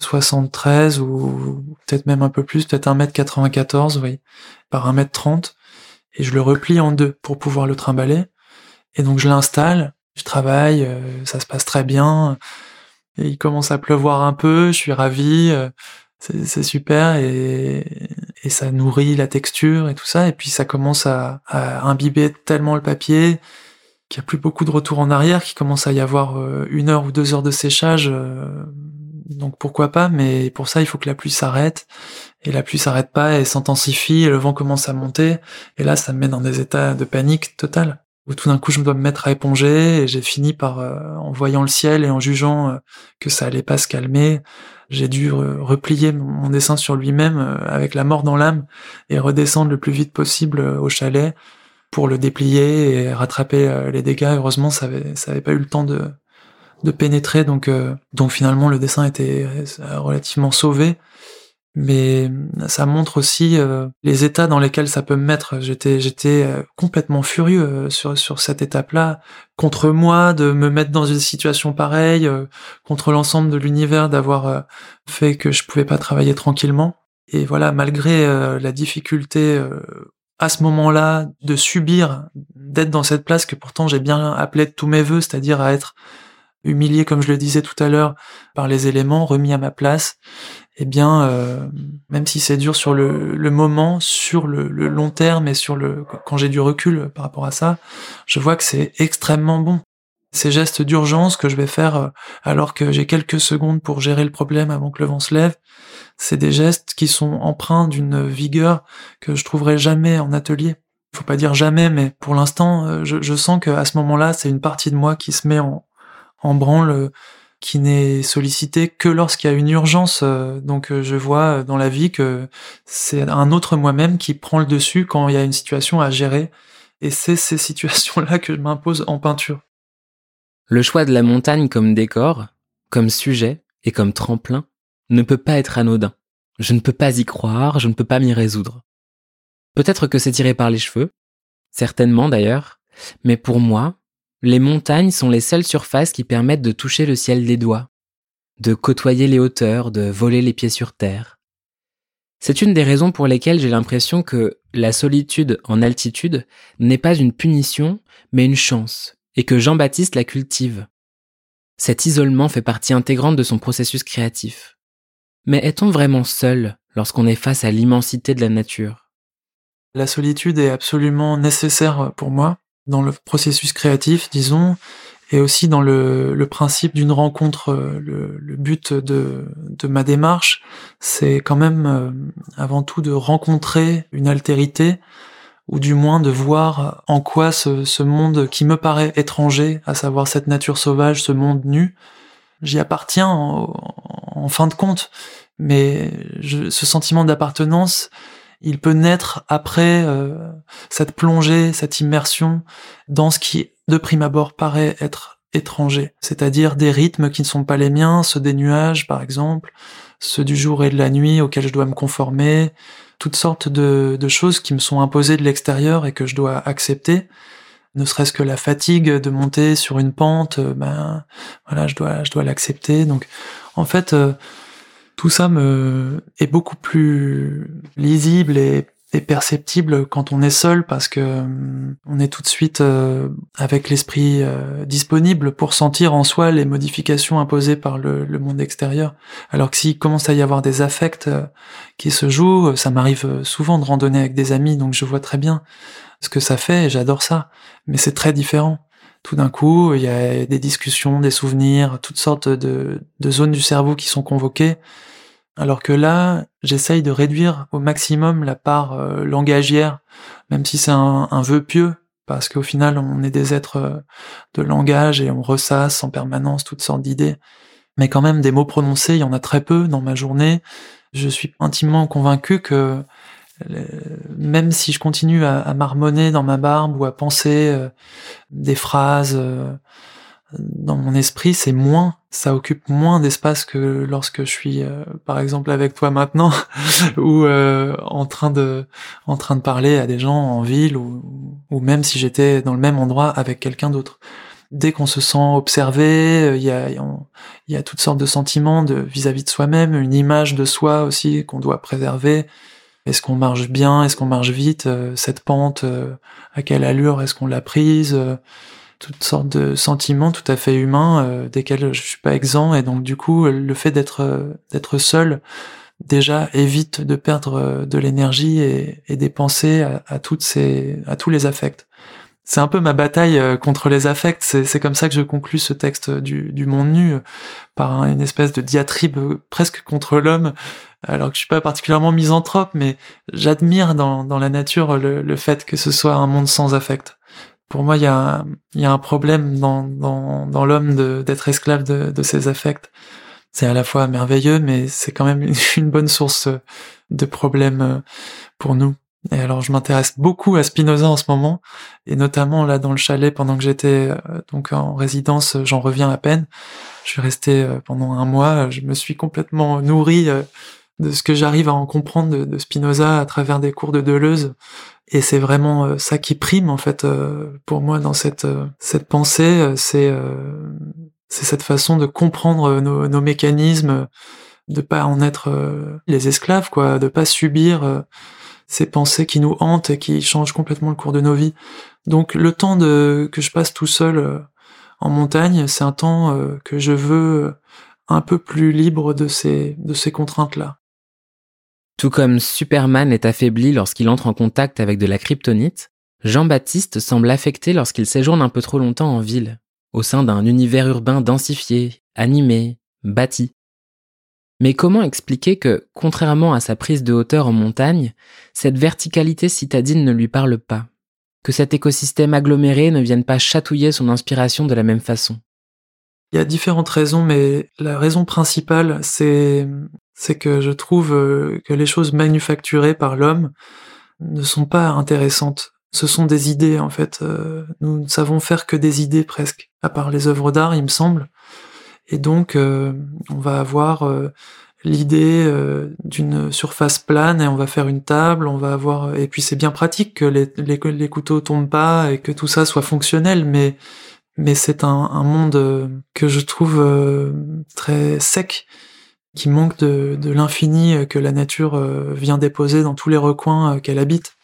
73 ou peut-être même un peu plus, peut-être un mètre 94, oui, par un mètre 30. Et je le replie en deux pour pouvoir le trimballer. Et donc je l'installe je travaille, euh, ça se passe très bien. Et il commence à pleuvoir un peu, je suis ravi, euh, c'est super et, ça nourrit la texture et tout ça. Et puis ça commence à, à imbiber tellement le papier qu'il n'y a plus beaucoup de retour en arrière, qu'il commence à y avoir euh, une heure ou deux heures de séchage. donc pourquoi pas, mais pour ça il faut que la pluie s'arrête. Et la pluie s'arrête pas, elle s'intensifie, et le vent commence à monter. Et là ça me met dans des états de panique totale où tout d'un coup je dois me mettre à éponger et j'ai fini par, euh, en voyant le ciel et en jugeant euh, que ça allait pas se calmer, j'ai dû replier mon dessin sur lui-même euh, avec la mort dans l'âme et redescendre le plus vite possible au chalet pour le déplier et rattraper les dégâts. Heureusement, ça avait, ça avait pas eu le temps de, de pénétrer, donc, donc finalement le dessin était relativement sauvé mais ça montre aussi euh, les états dans lesquels ça peut me mettre. J'étais j'étais euh, complètement furieux euh, sur sur cette étape-là contre moi de me mettre dans une situation pareille, contre l'ensemble de l'univers d'avoir fait que je pouvais pas travailler tranquillement. Et voilà, malgré la difficulté à ce moment-là de subir d'être dans cette place que pourtant j'ai bien appelé de tous mes voeux, c'est-à-dire à être humilié, comme je le disais tout à l'heure, par les éléments, remis à ma place, eh bien, euh, même si c'est dur sur le, moment, sur le, long terme et sur le quand j'ai du recul par rapport à ça, je vois que c'est extrêmement bon. Ces gestes d'urgence que je vais faire euh, alors que j'ai quelques secondes pour gérer le problème avant que le vent se lève, c'est des gestes qui sont empreints d'une vigueur que je trouverai jamais en atelier. Faut pas dire jamais, mais pour l'instant, euh, je, sens que à ce moment-là, c'est une partie de moi qui se met en branle qui n'est sollicité que lorsqu'il y a une urgence. Euh, donc euh, je vois dans la vie que c'est un autre moi-même qui prend le dessus quand il y a une situation à gérer. Et c'est ces situations-là que je m'impose en peinture. Le choix de la montagne comme décor, comme sujet et comme tremplin ne peut pas être anodin. Je ne peux pas y croire, je ne peux pas m'y résoudre. Peut-être que c'est tiré par les cheveux, certainement d'ailleurs, mais pour moi, les montagnes sont les seules surfaces qui permettent de toucher le ciel des doigts, de côtoyer les hauteurs, de voler les pieds sur terre. C'est une des raisons pour lesquelles j'ai l'impression que la solitude en altitude n'est pas une punition, mais une chance, et que Jean-Baptiste la cultive. Cet isolement fait partie intégrante de son processus créatif. Mais est-on vraiment seul lorsqu'on est face à l'immensité de la nature? La solitude est absolument nécessaire pour moi dans le processus créatif, disons, et aussi dans le, principe d'une rencontre. Euh, le, but de, ma démarche, c'est quand même euh, avant tout de rencontrer une altérité, ou du moins de voir en quoi ce, monde qui me paraît étranger, à savoir cette nature sauvage, ce monde nu, j'y appartiens en, en, fin de compte. Mais je, ce sentiment d'appartenance, il peut naître après euh, cette plongée, cette immersion dans ce qui, de prime abord, paraît être étranger, c'est-à-dire des rythmes qui ne sont pas les miens, ceux des nuages par exemple, ceux du jour et de la nuit auxquels je dois me conformer, toutes sortes de, choses qui me sont imposées de l'extérieur et que je dois accepter ne serait-ce que la fatigue de monter sur une pente, euh, ben voilà, je dois je dois l'accepter. Donc en fait, euh, tout ça me est beaucoup plus lisible et, perceptible quand on est seul parce que hum, on est tout de suite euh, avec l'esprit euh, disponible pour sentir en soi les modifications imposées par le, monde extérieur. Alors que s'il commence à y avoir des affects euh, qui se jouent, ça m'arrive souvent de randonner avec des amis, donc je vois très bien ce que ça fait et j'adore ça. Mais c'est très différent tout d'un coup, il y a des discussions, des souvenirs, toutes sortes de, zones du cerveau qui sont convoquées. Alors que là, j'essaye de réduire au maximum la part euh, langagière, même si c'est un, vœu pieux, parce qu'au final, on est des êtres euh, de langage et on ressasse en permanence toutes sortes d'idées. Mais quand même, des mots prononcés, il y en a très peu dans ma journée. Je suis intimement convaincu que même si je continue à, à marmonner dans ma barbe ou à penser des phrases dans mon esprit, c'est moins, ça occupe moins d'espace que lorsque je suis, euh, par exemple, avec toi maintenant, ou euh, en train de, en train de parler à des gens en ville, ou, même si j'étais dans le même endroit avec quelqu'un d'autre. Dès qu'on se sent observé, euh, il y a, toutes sortes de sentiments vis-à-vis de soi-même, une image de soi aussi qu'on doit préserver. Est-ce qu'on marche bien? Est-ce qu'on marche vite? Cette pente, à quelle allure est-ce qu'on l'a prise? Toutes sortes de sentiments tout à fait humains euh, desquels je suis pas exempt et donc du coup le fait d'être euh, seul déjà évite de perdre euh, de l'énergie et, et, des pensées à, à, toutes ces à tous les affects. C'est un peu ma bataille contre les affects. C'est comme ça que je conclus ce texte du, du monde nu par une espèce de diatribe presque contre l'homme. Alors que je suis pas particulièrement misanthrope, mais j'admire dans, dans la nature le, le fait que ce soit un monde sans affect pour moi, il y a, y a un problème dans, dans, dans l'homme d'être esclave de, de ses affects. C'est à la fois merveilleux, mais c'est quand même une, bonne source de problèmes euh, pour nous. Et alors, je m'intéresse beaucoup à Spinoza en ce moment, et notamment là dans le chalet pendant que j'étais euh, donc en résidence, j'en reviens à peine. Je suis resté euh, pendant un mois. Je me suis complètement nourri de ce que j'arrive à en comprendre de, Spinoza à travers des cours de Deleuze. Et c'est vraiment euh, ça qui prime en fait euh, pour moi dans cette euh, cette pensée, c'est c'est cette façon de comprendre nos, nos, mécanismes, de pas en être les esclaves quoi, de pas subir ces pensées qui nous hantent et qui changent complètement le cours de nos vies. Donc le temps de que je passe tout seul en montagne, c'est un temps que je veux un peu plus libre de ces de ces contraintes là. Tout comme Superman est affaibli lorsqu'il entre en contact avec de la kryptonite, Jean-Baptiste semble affecté lorsqu'il séjourne un peu trop longtemps en ville, au sein d'un univers urbain densifié, animé, bâti. Mais comment expliquer que, contrairement à sa prise de hauteur en montagne, cette verticalité citadine ne lui parle pas, que cet écosystème aggloméré ne vienne pas chatouiller son inspiration de la même façon? Il y a différentes raisons, mais la raison principale, c'est c'est que je trouve euh, que les choses manufacturées par l'homme ne sont pas intéressantes. Ce sont des idées en fait. Euh, nous ne savons faire que des idées presque, à part les œuvres d'art, il me semble. Et donc, euh, on va avoir l'idée d'une surface plane et on va faire une table, on va avoir et puis c'est bien pratique que les, les, les couteaux tombent pas et que tout ça soit fonctionnel, mais mais c'est un, monde que je trouve très sec, qui manque de, l'infini euh, que la nature vient déposer dans tous les recoins qu'elle habite.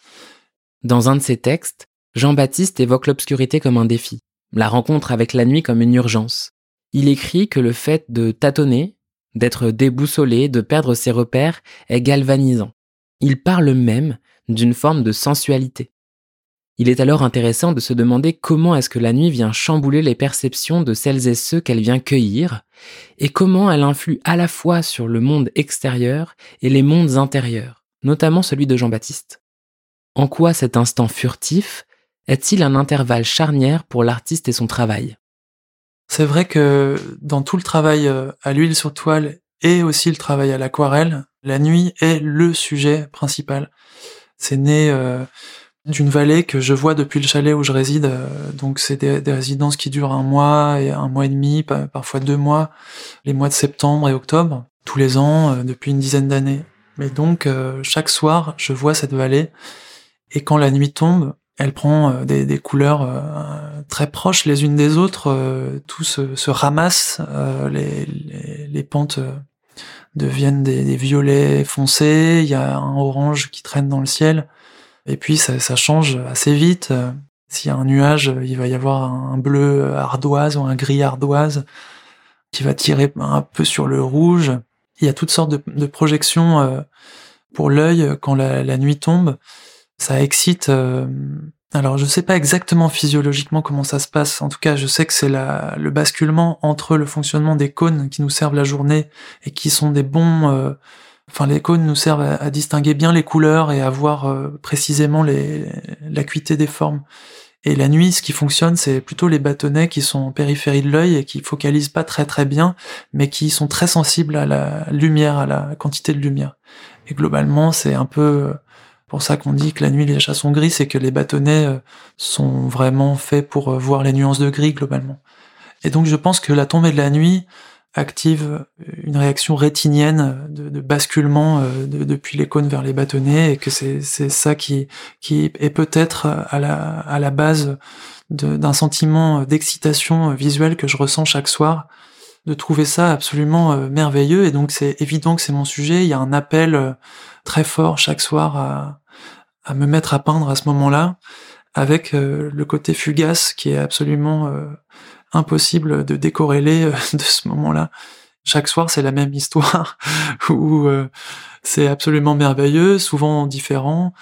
Dans un de ses textes, Jean-Baptiste évoque l'obscurité comme un défi, la rencontre avec la nuit comme une urgence. Il écrit que le fait de tâtonner, d'être déboussolé, de perdre ses repères est galvanisant. Il parle même d'une forme de sensualité. Il est alors intéressant de se demander comment est-ce que la nuit vient chambouler les perceptions de celles et ceux qu'elle vient cueillir, et comment elle influe à la fois sur le monde extérieur et les mondes intérieurs, notamment celui de Jean-Baptiste. En quoi cet instant furtif est-il un intervalle charnière pour l'artiste et son travail? C'est vrai que dans tout le travail euh, à l'huile sur toile et aussi le travail à l'aquarelle, la nuit est le sujet principal. C'est né euh, d'une vallée que je vois depuis le chalet où je réside. Euh, donc c'est des, résidences qui durent un mois et un mois et demi, parfois deux mois, les mois de septembre et octobre, tous les ans euh, depuis une dizaine d'années. Mais donc euh, chaque soir, je vois cette vallée et quand la nuit tombe, elle prend des, couleurs très proches les unes des autres. tout se, ramasse, les, pentes deviennent des violets foncés. Il y a un orange qui traîne dans le ciel. Et puis ça, ça change assez vite. S'il y a un nuage, il va y avoir un bleu ardoise ou un gris ardoise qui va tirer un peu sur le rouge. Il y a toutes sortes de, projections euh, pour l'œil quand la, nuit tombe. Ça excite. Euh, alors je sais pas exactement physiologiquement comment ça se passe. En tout cas, je sais que c'est le basculement entre le fonctionnement des cônes qui nous servent la journée et qui sont des bons euh, Enfin, les cônes nous servent à, distinguer bien les couleurs et à voir euh, précisément l'acuité des formes. Et la nuit, ce qui fonctionne, c'est plutôt les bâtonnets qui sont en périphérie de l'œil et qui focalisent pas très très bien, mais qui sont très sensibles à la lumière, à la quantité de lumière. Et globalement, c'est un peu euh, pour ça qu'on dit que la nuit les chats sont gris, c'est que les bâtonnets euh, sont vraiment faits pour voir les nuances de gris globalement. Et donc je pense que la tombée de la nuit active une réaction rétinienne de, basculement euh, depuis les cônes vers les bâtonnets et que c'est ça qui, qui est peut-être à la, à la base d'un sentiment d'excitation visuelle que je ressens chaque soir, de trouver ça absolument euh, merveilleux. Et donc c'est évident que c'est mon sujet. Il y a un appel euh, très fort chaque soir à, à me mettre à peindre à ce moment-là, avec le côté fugace qui est absolument impossible de décorréler euh, de ce moment-là. Chaque soir, c'est la même histoire où euh, c'est absolument merveilleux, souvent différent,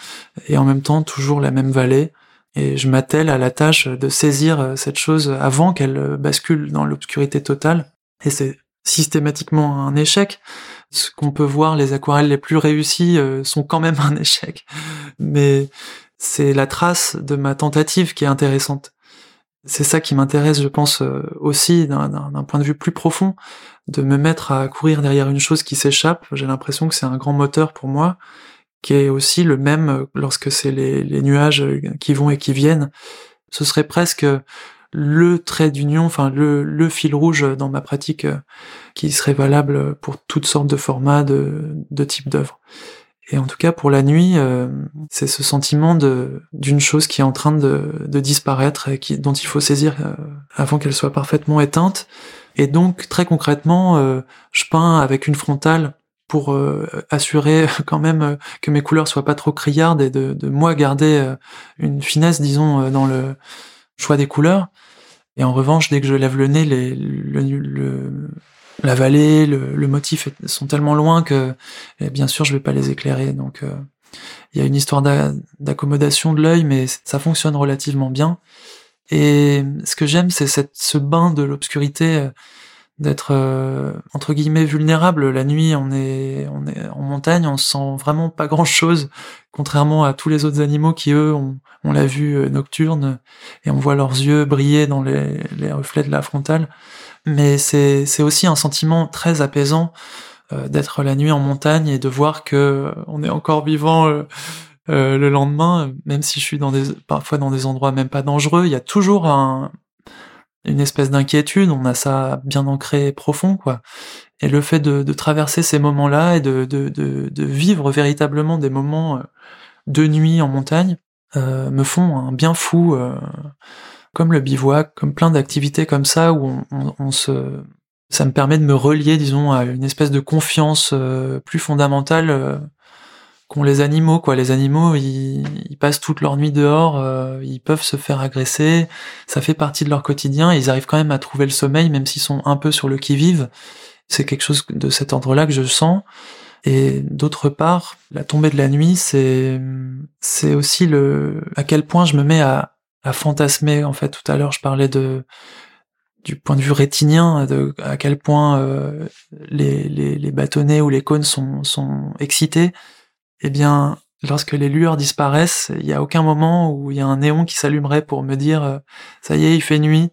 et en même temps toujours la même vallée. Et je m'attelle à la tâche de saisir euh, cette chose avant qu'elle bascule dans l'obscurité totale. Et c'est systématiquement un échec. Ce qu'on peut voir, les aquarelles les plus réussies sont quand même un échec. Mais c'est la trace de ma tentative qui est intéressante c'est ça qui m'intéresse, je pense, euh, aussi d'un point de vue plus profond, de me mettre à courir derrière une chose qui s'échappe. J'ai l'impression que c'est un grand moteur pour moi, qui est aussi le même euh, lorsque c'est les, nuages euh, qui vont et qui viennent. Ce serait presque le trait d'union, enfin le, fil rouge dans ma pratique qui serait valable pour toutes sortes de formats, de, de types d'œuvres. Et en tout cas, pour la nuit, euh, c'est ce sentiment d'une chose qui est en train de, de disparaître et qui, dont il faut saisir euh, avant qu'elle soit parfaitement éteinte. Et donc, très concrètement, euh, je peins avec une frontale pour assurer quand même que mes couleurs soient pas trop criardes et de, de moi garder une finesse, disons, dans le choix des couleurs. Et en revanche, dès que je lève le nez, les, le, le, la vallée, le, motif sont tellement loin que eh, bien sûr je vais pas les éclairer. Donc euh, il y a une histoire d'accommodation de l'œil, mais ça fonctionne relativement bien. Et ce que j'aime, c'est ce bain de l'obscurité, euh, d'être euh, entre guillemets vulnérable. La nuit, on est, on est en montagne, on sent vraiment pas grand chose, contrairement à tous les autres animaux qui eux, ont on l'a vu nocturne et on voit leurs yeux briller dans les, les reflets de la frontale mais c'est aussi un sentiment très apaisant euh, d'être la nuit en montagne et de voir que euh, on est encore vivant euh, le lendemain, même si je suis parfois dans des endroits même pas dangereux, il y a toujours un, une espèce d'inquiétude, on a ça bien ancré profond quoi. Et le fait de, de traverser ces moments-là et de, de, de, vivre véritablement des moments de nuit en montagne me font un bien fou comme le bivouac, comme plein d'activités comme ça où on, se, ça me permet de me relier, disons, à une espèce de confiance euh, plus fondamentale euh, qu'ont les animaux. Quoi, les animaux, ils, passent toute leur nuit dehors, euh, ils peuvent se faire agresser, ça fait partie de leur quotidien. ils arrivent quand même à trouver le sommeil, même s'ils sont un peu sur le qui vive. C'est quelque chose de cet ordre-là que je sens. Et d'autre part, la tombée de la nuit, c'est c'est aussi le à quel point je me mets à à fantasmer. En fait, tout à l'heure, je parlais de du point de vue rétinien, de à quel point euh, les, les, les, bâtonnets ou les cônes sont, sont excités. Eh bien, lorsque les lueurs disparaissent, il n'y a aucun moment où il y a un néon qui s'allumerait pour me dire euh, ça y est, il fait nuit.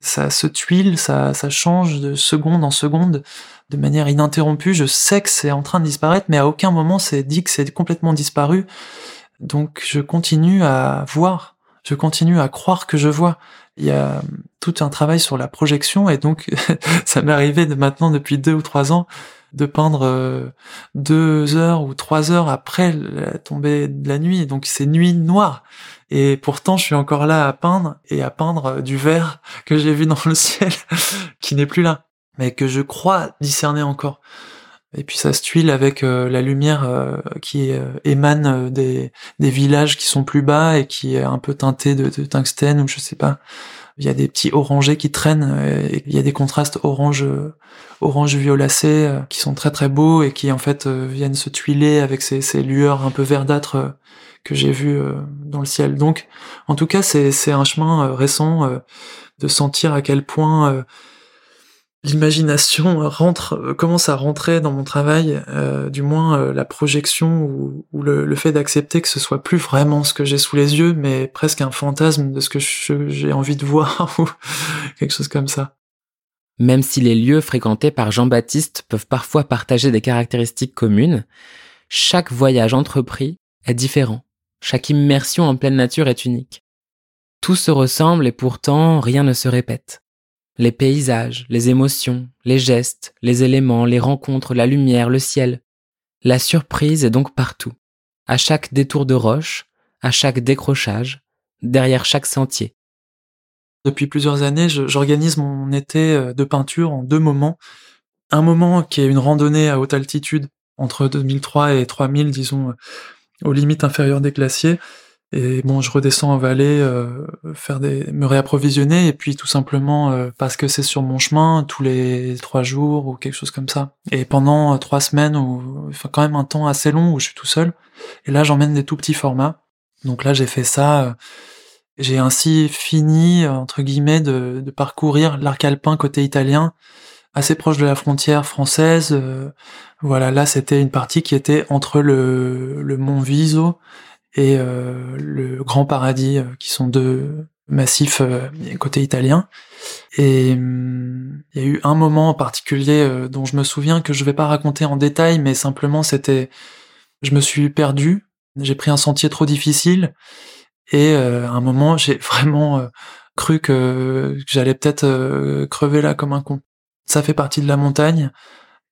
Ça se tuile, ça, ça change de seconde en seconde de manière ininterrompue. Je sais que c'est en train de disparaître, mais à aucun moment c'est dit que c'est complètement disparu. Donc je continue à voir je continue à croire que je vois. Il y a tout un travail sur la projection et donc ça m'est arrivé de maintenant depuis deux ou trois ans de peindre euh, deux heures ou trois heures après la tombée de la nuit. Donc c'est nuit noire. Et pourtant, je suis encore là à peindre et à peindre euh, du verre que j'ai vu dans le ciel, qui n'est plus là, mais que je crois discerner encore. Et puis ça se tuile avec euh, la lumière euh, qui euh, émane des, des, villages qui sont plus bas et qui est un peu teintée de, de, tungstène ou je sais pas. Il y a des petits orangés qui traînent et il y a des contrastes orange orange violacé qui sont très très beaux et qui en fait viennent se tuiler avec ces, ces lueurs un peu verdâtres que j'ai vues dans le ciel. Donc en tout cas c'est c'est un chemin récent de sentir à quel point l'imagination rentre, euh, commence à rentrer dans mon travail, euh, du moins euh, la projection ou, le, fait d'accepter que ce soit plus vraiment ce que j'ai sous les yeux, mais presque un fantasme de ce que j'ai envie de voir ou quelque chose comme ça. Même si les lieux fréquentés par Jean-Baptiste peuvent parfois partager des caractéristiques communes, chaque voyage entrepris est différent. Chaque immersion en pleine nature est unique. Tout se ressemble et pourtant rien ne se répète. Les paysages, les émotions, les gestes, les éléments, les rencontres, la lumière, le ciel. La surprise est donc partout, à chaque détour de roche, à chaque décrochage, derrière chaque sentier. Depuis plusieurs années, j'organise mon été euh, de peinture en deux moments. Un moment qui est une randonnée à haute altitude, entre 2003 et 3000, disons, euh, aux limites inférieures des glaciers. Et bon, je redescends en vallée, euh, faire des, me réapprovisionner, et puis tout simplement parce que c'est sur mon chemin tous les trois jours ou quelque chose comme ça. Et pendant trois semaines, ou enfin quand même un temps assez long où je suis tout seul. Et là, j'emmène des tout petits formats. Donc là, j'ai fait ça j'ai ainsi fini, entre guillemets, de, de parcourir l'arc alpin côté italien, assez proche de la frontière française. Euh, voilà, là, c'était une partie qui était entre le, le mont Viso et euh, le Grand Paradis, euh, qui sont deux massifs côté italien. Et hum, il y a eu un moment en particulier dont je me souviens que je vais pas raconter en détail, mais simplement c'était, je me suis perdu, j'ai pris un sentier trop difficile et euh, à un moment, j'ai vraiment euh, cru que, j'allais peut-être euh, crever là comme un con. Ça fait partie de la montagne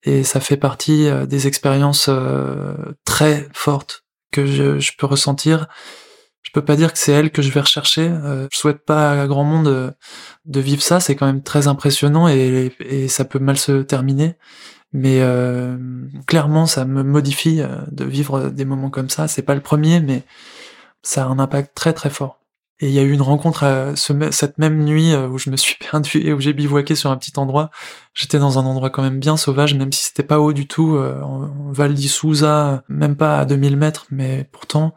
et ça fait partie des expériences très fortes que je, je, peux ressentir. Je peux pas dire que c'est elle que je vais rechercher. je souhaite pas à grand monde de vivre ça. C'est quand même très impressionnant et, et, ça peut mal se terminer. Mais clairement, ça me modifie de vivre des moments comme ça. C'est pas le premier, mais ça a un impact très très fort. Et il y a eu une rencontre euh, cette même nuit euh, où je me suis perdu et où j'ai bivouaqué sur un petit endroit. J'étais dans un endroit quand même bien sauvage, même si c'était pas haut du tout, euh, en Val di Sousa, même pas à 2000 mètres, mais pourtant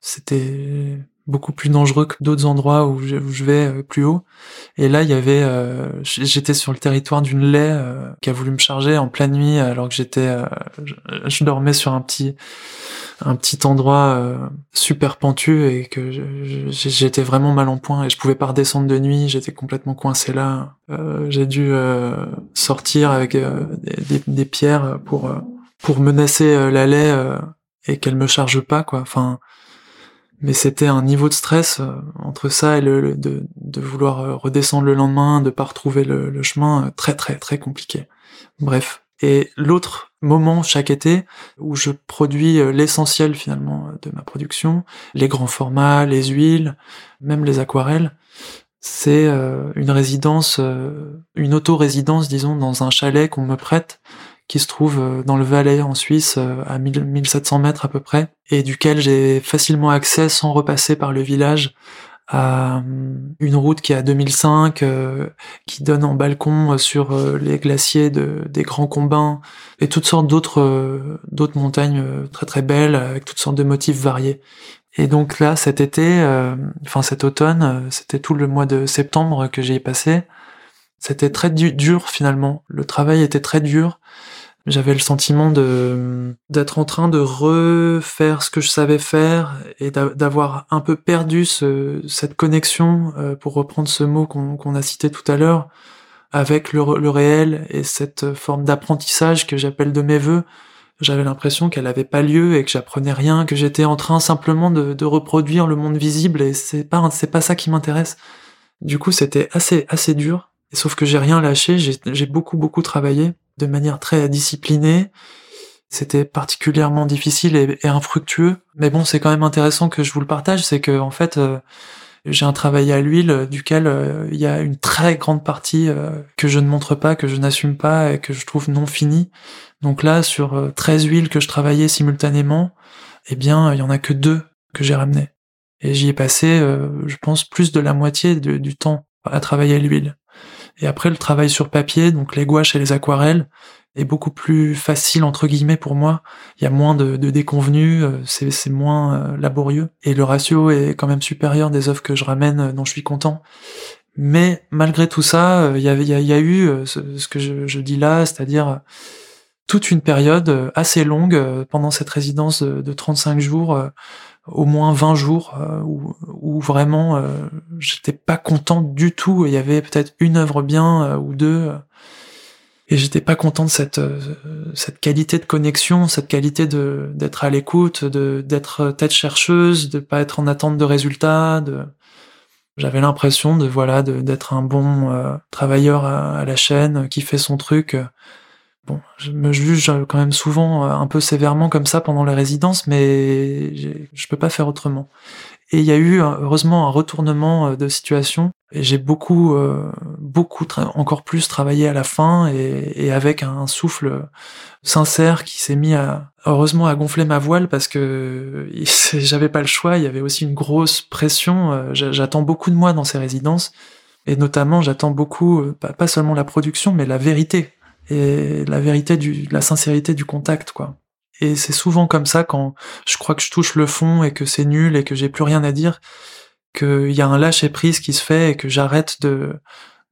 c'était beaucoup plus dangereux que d'autres endroits où je, vais plus haut. Et là, il y avait, j'étais sur le territoire d'une lait qui a voulu me charger en pleine nuit alors que j'étais, je dormais sur un petit un petit endroit euh, super pentu et que j'étais vraiment mal en point et je pouvais pas redescendre de nuit, j'étais complètement coincé là. Euh, j'ai dû euh, sortir avec des, des, pierres pour pour menacer la lait et qu'elle me charge pas quoi. Enfin, mais c'était un niveau de stress entre ça et le, de, vouloir redescendre le lendemain, de pas retrouver le, le chemin, très très très compliqué. Bref. Et l'autre moment chaque été où je produis euh, l'essentiel finalement de ma production, les grands formats, les huiles, même les aquarelles. C'est euh, une résidence, euh, une auto-résidence, disons, dans un chalet qu'on me prête, qui se trouve dans le Valais en Suisse, à 1700 mètres à peu près, et duquel j'ai facilement accès sans repasser par le village à une route qui est à 2005, euh, qui donne en balcon euh, sur euh, les glaciers de, des Grands Combins et toutes sortes d'autres d'autres montagnes très très belles avec toutes sortes de motifs variés. Et donc là, cet été, enfin cet automne, c'était tout le mois de septembre que j'ai passé. C'était très dur finalement. Le travail était très dur j'avais le sentiment de d'être en train de refaire ce que je savais faire et d'avoir un peu perdu ce, cette connexion, euh, pour reprendre ce mot qu'on a cité tout à l'heure, avec le, réel et cette forme d'apprentissage que j'appelle de mes voeux. J'avais l'impression qu'elle n'avait pas lieu et que j'apprenais rien, que j'étais en train simplement de, de, reproduire le monde visible et c'est pas c'est pas ça qui m'intéresse. Du coup, c'était assez assez dur. Sauf que j'ai rien lâché, j'ai beaucoup beaucoup travaillé de manière très disciplinée. C'était particulièrement difficile et, infructueux. Mais bon, c'est quand même intéressant que je vous le partage, c'est que en fait, euh, j'ai un travail à l'huile duquel euh, il y a une très grande partie euh, que je ne montre pas, que je n'assume pas et que je trouve non finie. Donc là, sur 13 huiles que je travaillais simultanément, eh bien, il y en a que deux que j'ai ramenées. Et j'y ai passé, je pense, plus de la moitié du temps à travailler à l'huile. Et après, le travail sur papier, donc les gouaches et les aquarelles, est beaucoup plus facile entre guillemets pour moi. Il y a moins de, déconvenus, euh, c'est moins euh, laborieux et le ratio est quand même supérieur des œuvres que je ramène, euh, dont je suis content. Mais malgré tout ça, il y a, eu ce, que je, dis là, c'est-à-dire toute une période assez longue pendant cette résidence de, de 35 jours au moins 20 jours euh, où, vraiment euh, j'étais pas content du tout. Il y avait peut-être une œuvre bien euh, ou deux et j'étais pas content de cette cette qualité de connexion, cette qualité de d'être à l'écoute, de d'être tête chercheuse, de pas être en attente de résultats. De J'avais l'impression de voilà d'être un bon travailleur à, la chaîne qui fait son truc. Bon, je me juge quand même souvent un peu sévèrement comme ça pendant les résidences, mais je peux pas faire autrement. Et il y a eu heureusement un retournement de situation et j'ai beaucoup, euh, beaucoup encore plus travaillé à la fin et, et avec un souffle sincère qui s'est mis à heureusement à gonfler ma voile parce que j'avais pas le choix. Il y avait aussi une grosse pression. Euh, j'attends beaucoup de moi dans ces résidences et notamment j'attends beaucoup euh, pas, seulement la production mais la vérité et la vérité du, la sincérité du contact quoi. Et c'est souvent comme ça quand je crois que je touche le fond et que c'est nul et que j'ai plus rien à dire qu'il y a un lâcher prise qui se fait et que j'arrête de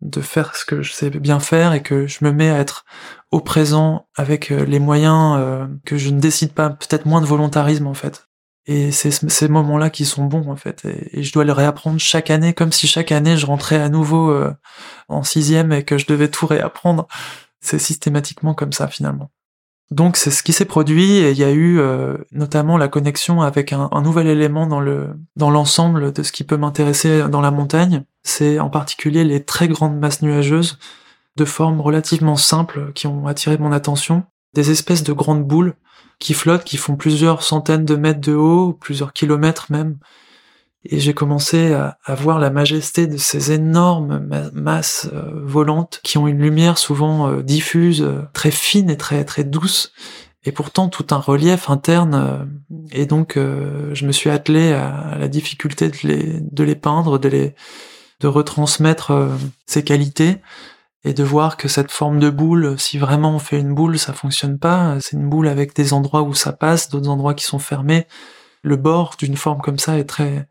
de faire ce que je sais bien faire et que je me mets à être au présent avec euh, les moyens euh, que je ne décide pas, peut-être moins de volontarisme en fait. Et c'est ces moments-là qui sont bons en fait. Et, je dois les réapprendre chaque année, comme si chaque année je rentrais à nouveau euh, en sixième et que je devais tout réapprendre. C'est systématiquement comme ça finalement. Donc c'est ce qui s'est produit et il y a eu euh, notamment la connexion avec un, nouvel élément dans dans l'ensemble de ce qui peut m'intéresser dans la montagne. C'est en particulier les très grandes masses nuageuses de forme relativement simple qui ont attiré mon attention. Des espèces de grandes boules qui flottent, qui font plusieurs centaines de mètres de haut, plusieurs kilomètres même, et j'ai commencé à, voir la majesté de ces énormes masses euh, volantes qui ont une lumière souvent euh, diffuse, euh, très fine et très très douce, et pourtant tout un relief interne. et donc je me suis attelé à, la difficulté de les, peindre, de les de retransmettre ces qualités et de voir que cette forme de boule, si vraiment on fait une boule, ça fonctionne pas. C'est une boule avec des endroits où ça passe, d'autres endroits qui sont fermés le bord d'une forme comme ça est très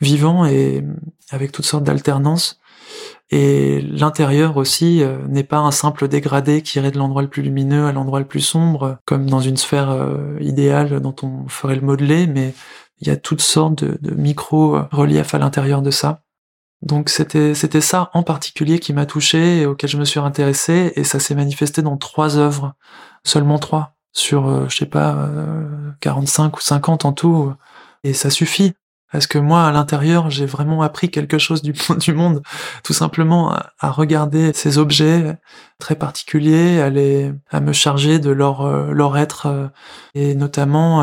vivant et avec toutes sortes d'alternances. Et l'intérieur aussi euh, n'est pas un simple dégradé qui irait de l'endroit le plus lumineux à l'endroit le plus sombre, comme dans une sphère euh, idéale dont on ferait le modelé, mais il y a toutes sortes de, micro-reliefs à l'intérieur de ça. Donc c'était c'était ça en particulier qui m'a touché et auquel je me suis intéressé et ça s'est manifesté dans trois œuvres, seulement trois sur, euh, je sais pas, 45 euh, ou 50 en tout, et ça suffit. Parce que moi, à l'intérieur, j'ai vraiment appris quelque chose du, du monde, tout simplement à, regarder ces objets très particuliers, à, à me charger de leur, euh, leur être, et notamment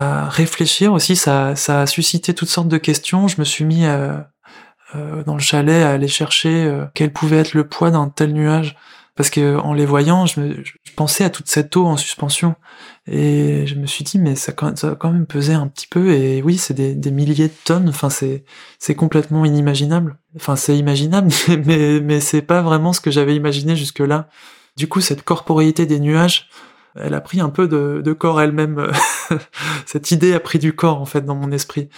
à réfléchir aussi. Ça, ça a suscité toutes sortes de questions. Je me suis mis dans le chalet à aller chercher quel pouvait être le poids d'un tel nuage parce que en les voyant, je, me, je, pensais à toute cette eau en suspension et je me suis dit mais ça, ça va quand même peser un petit peu et oui c'est des, des, milliers de tonnes. Enfin c'est c'est complètement inimaginable. Enfin c'est imaginable mais mais, c'est pas vraiment ce que j'avais imaginé jusque là. Du coup cette corporéité des nuages, elle a pris un peu de, de corps elle-même. Cette idée a pris du corps en fait dans mon esprit.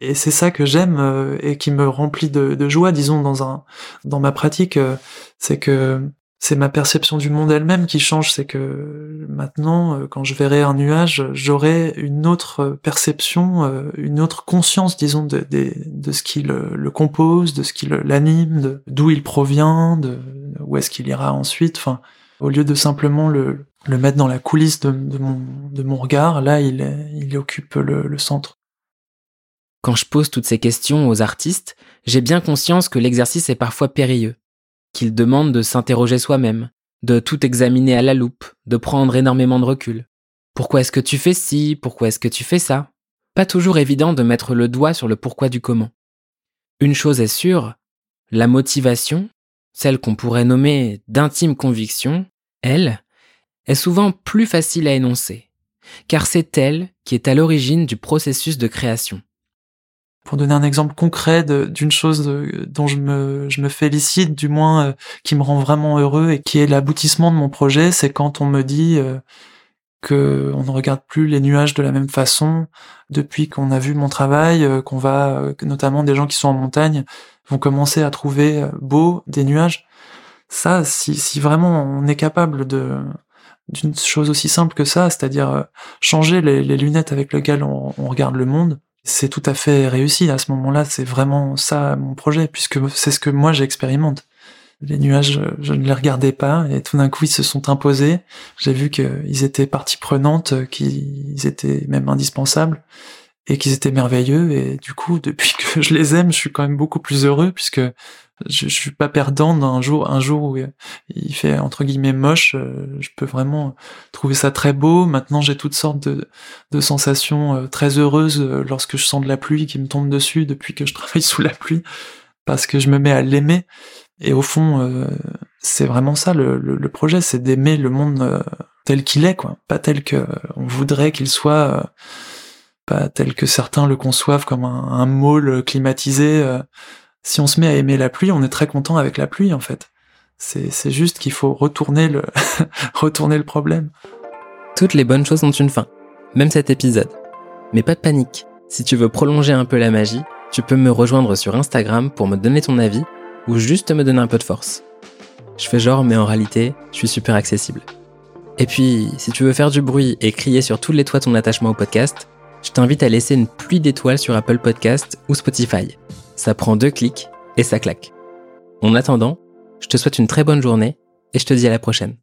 Et c'est ça que j'aime euh, et qui me remplit de, de, joie, disons dans un dans ma pratique, euh, c'est que c'est ma perception du monde elle-même qui change. C'est que maintenant, euh, quand je verrai un nuage, j'aurai une autre perception, euh, une autre conscience, disons, de, ce qui le, compose, de ce qui l'anime, d'où il provient, de où est-ce qu'il ira ensuite. Enfin, au lieu de simplement le, mettre dans la coulisse de, mon, regard, là, il, occupe le centre. Quand je pose toutes ces questions aux artistes, j'ai bien conscience que l'exercice est parfois périlleux qu'il demande de s'interroger soi-même, de tout examiner à la loupe, de prendre énormément de recul. Pourquoi est-ce que tu fais ci? Pourquoi est-ce que tu fais ça? Pas toujours évident de mettre le doigt sur le pourquoi du comment. Une chose est sûre, la motivation, celle qu'on pourrait nommer d'intime conviction, elle, est souvent plus facile à énoncer, car c'est elle qui est à l'origine du processus de création. Pour donner un exemple concret d'une chose dont je me, félicite, du moins euh, qui me rend vraiment heureux et qui est l'aboutissement de mon projet, c'est quand on me dit euh, que on ne regarde plus les nuages de la même façon depuis qu'on a vu mon travail, euh, qu'on va, notamment des gens qui sont en montagne, vont commencer à trouver beau des nuages. Ça, si, vraiment on est capable d'une chose aussi simple que ça, c'est-à-dire changer les, lunettes avec lesquelles on regarde le monde, c'est tout à fait réussi. À ce moment-là, c'est vraiment ça mon projet, puisque c'est ce que moi j'expérimente. Les nuages, je ne les regardais pas, et tout d'un coup, ils se sont imposés. J'ai vu qu'ils étaient partie prenante, qu'ils étaient même indispensables. et qu'ils étaient merveilleux. Et du coup, depuis que je les aime, je suis quand même beaucoup plus heureux puisque je, suis pas perdant d'un jour, un jour où il fait entre guillemets moche. euh, Je peux vraiment trouver ça très beau. Maintenant, j'ai toutes sortes de, sensations euh, très heureuses euh, lorsque je sens de la pluie qui me tombe dessus depuis que je travaille sous la pluie parce que je me mets à l'aimer. Et au fond, euh, c'est vraiment ça le, projet, c'est d'aimer le monde euh, tel qu'il est, quoi, pas tel que on voudrait qu'il soit, euh, pas tel que certains le conçoivent comme un, un môle climatisé. Si on se met à aimer la pluie, on est très content avec la pluie, en fait. C'est c'est juste qu'il faut retourner le retourner le problème. Toutes les bonnes choses ont une fin, même cet épisode. Mais pas de panique, si tu veux prolonger un peu la magie, tu peux me rejoindre sur Instagram pour me donner ton avis ou juste me donner un peu de force. Je fais genre, mais en réalité, je suis super accessible. Et puis, si tu veux faire du bruit et crier sur tous les toits ton attachement au podcast, je t'invite à laisser une pluie d'étoiles sur Apple Podcast ou Spotify. Ça prend deux clics et ça claque. En attendant, je te souhaite une très bonne journée et je te dis à la prochaine.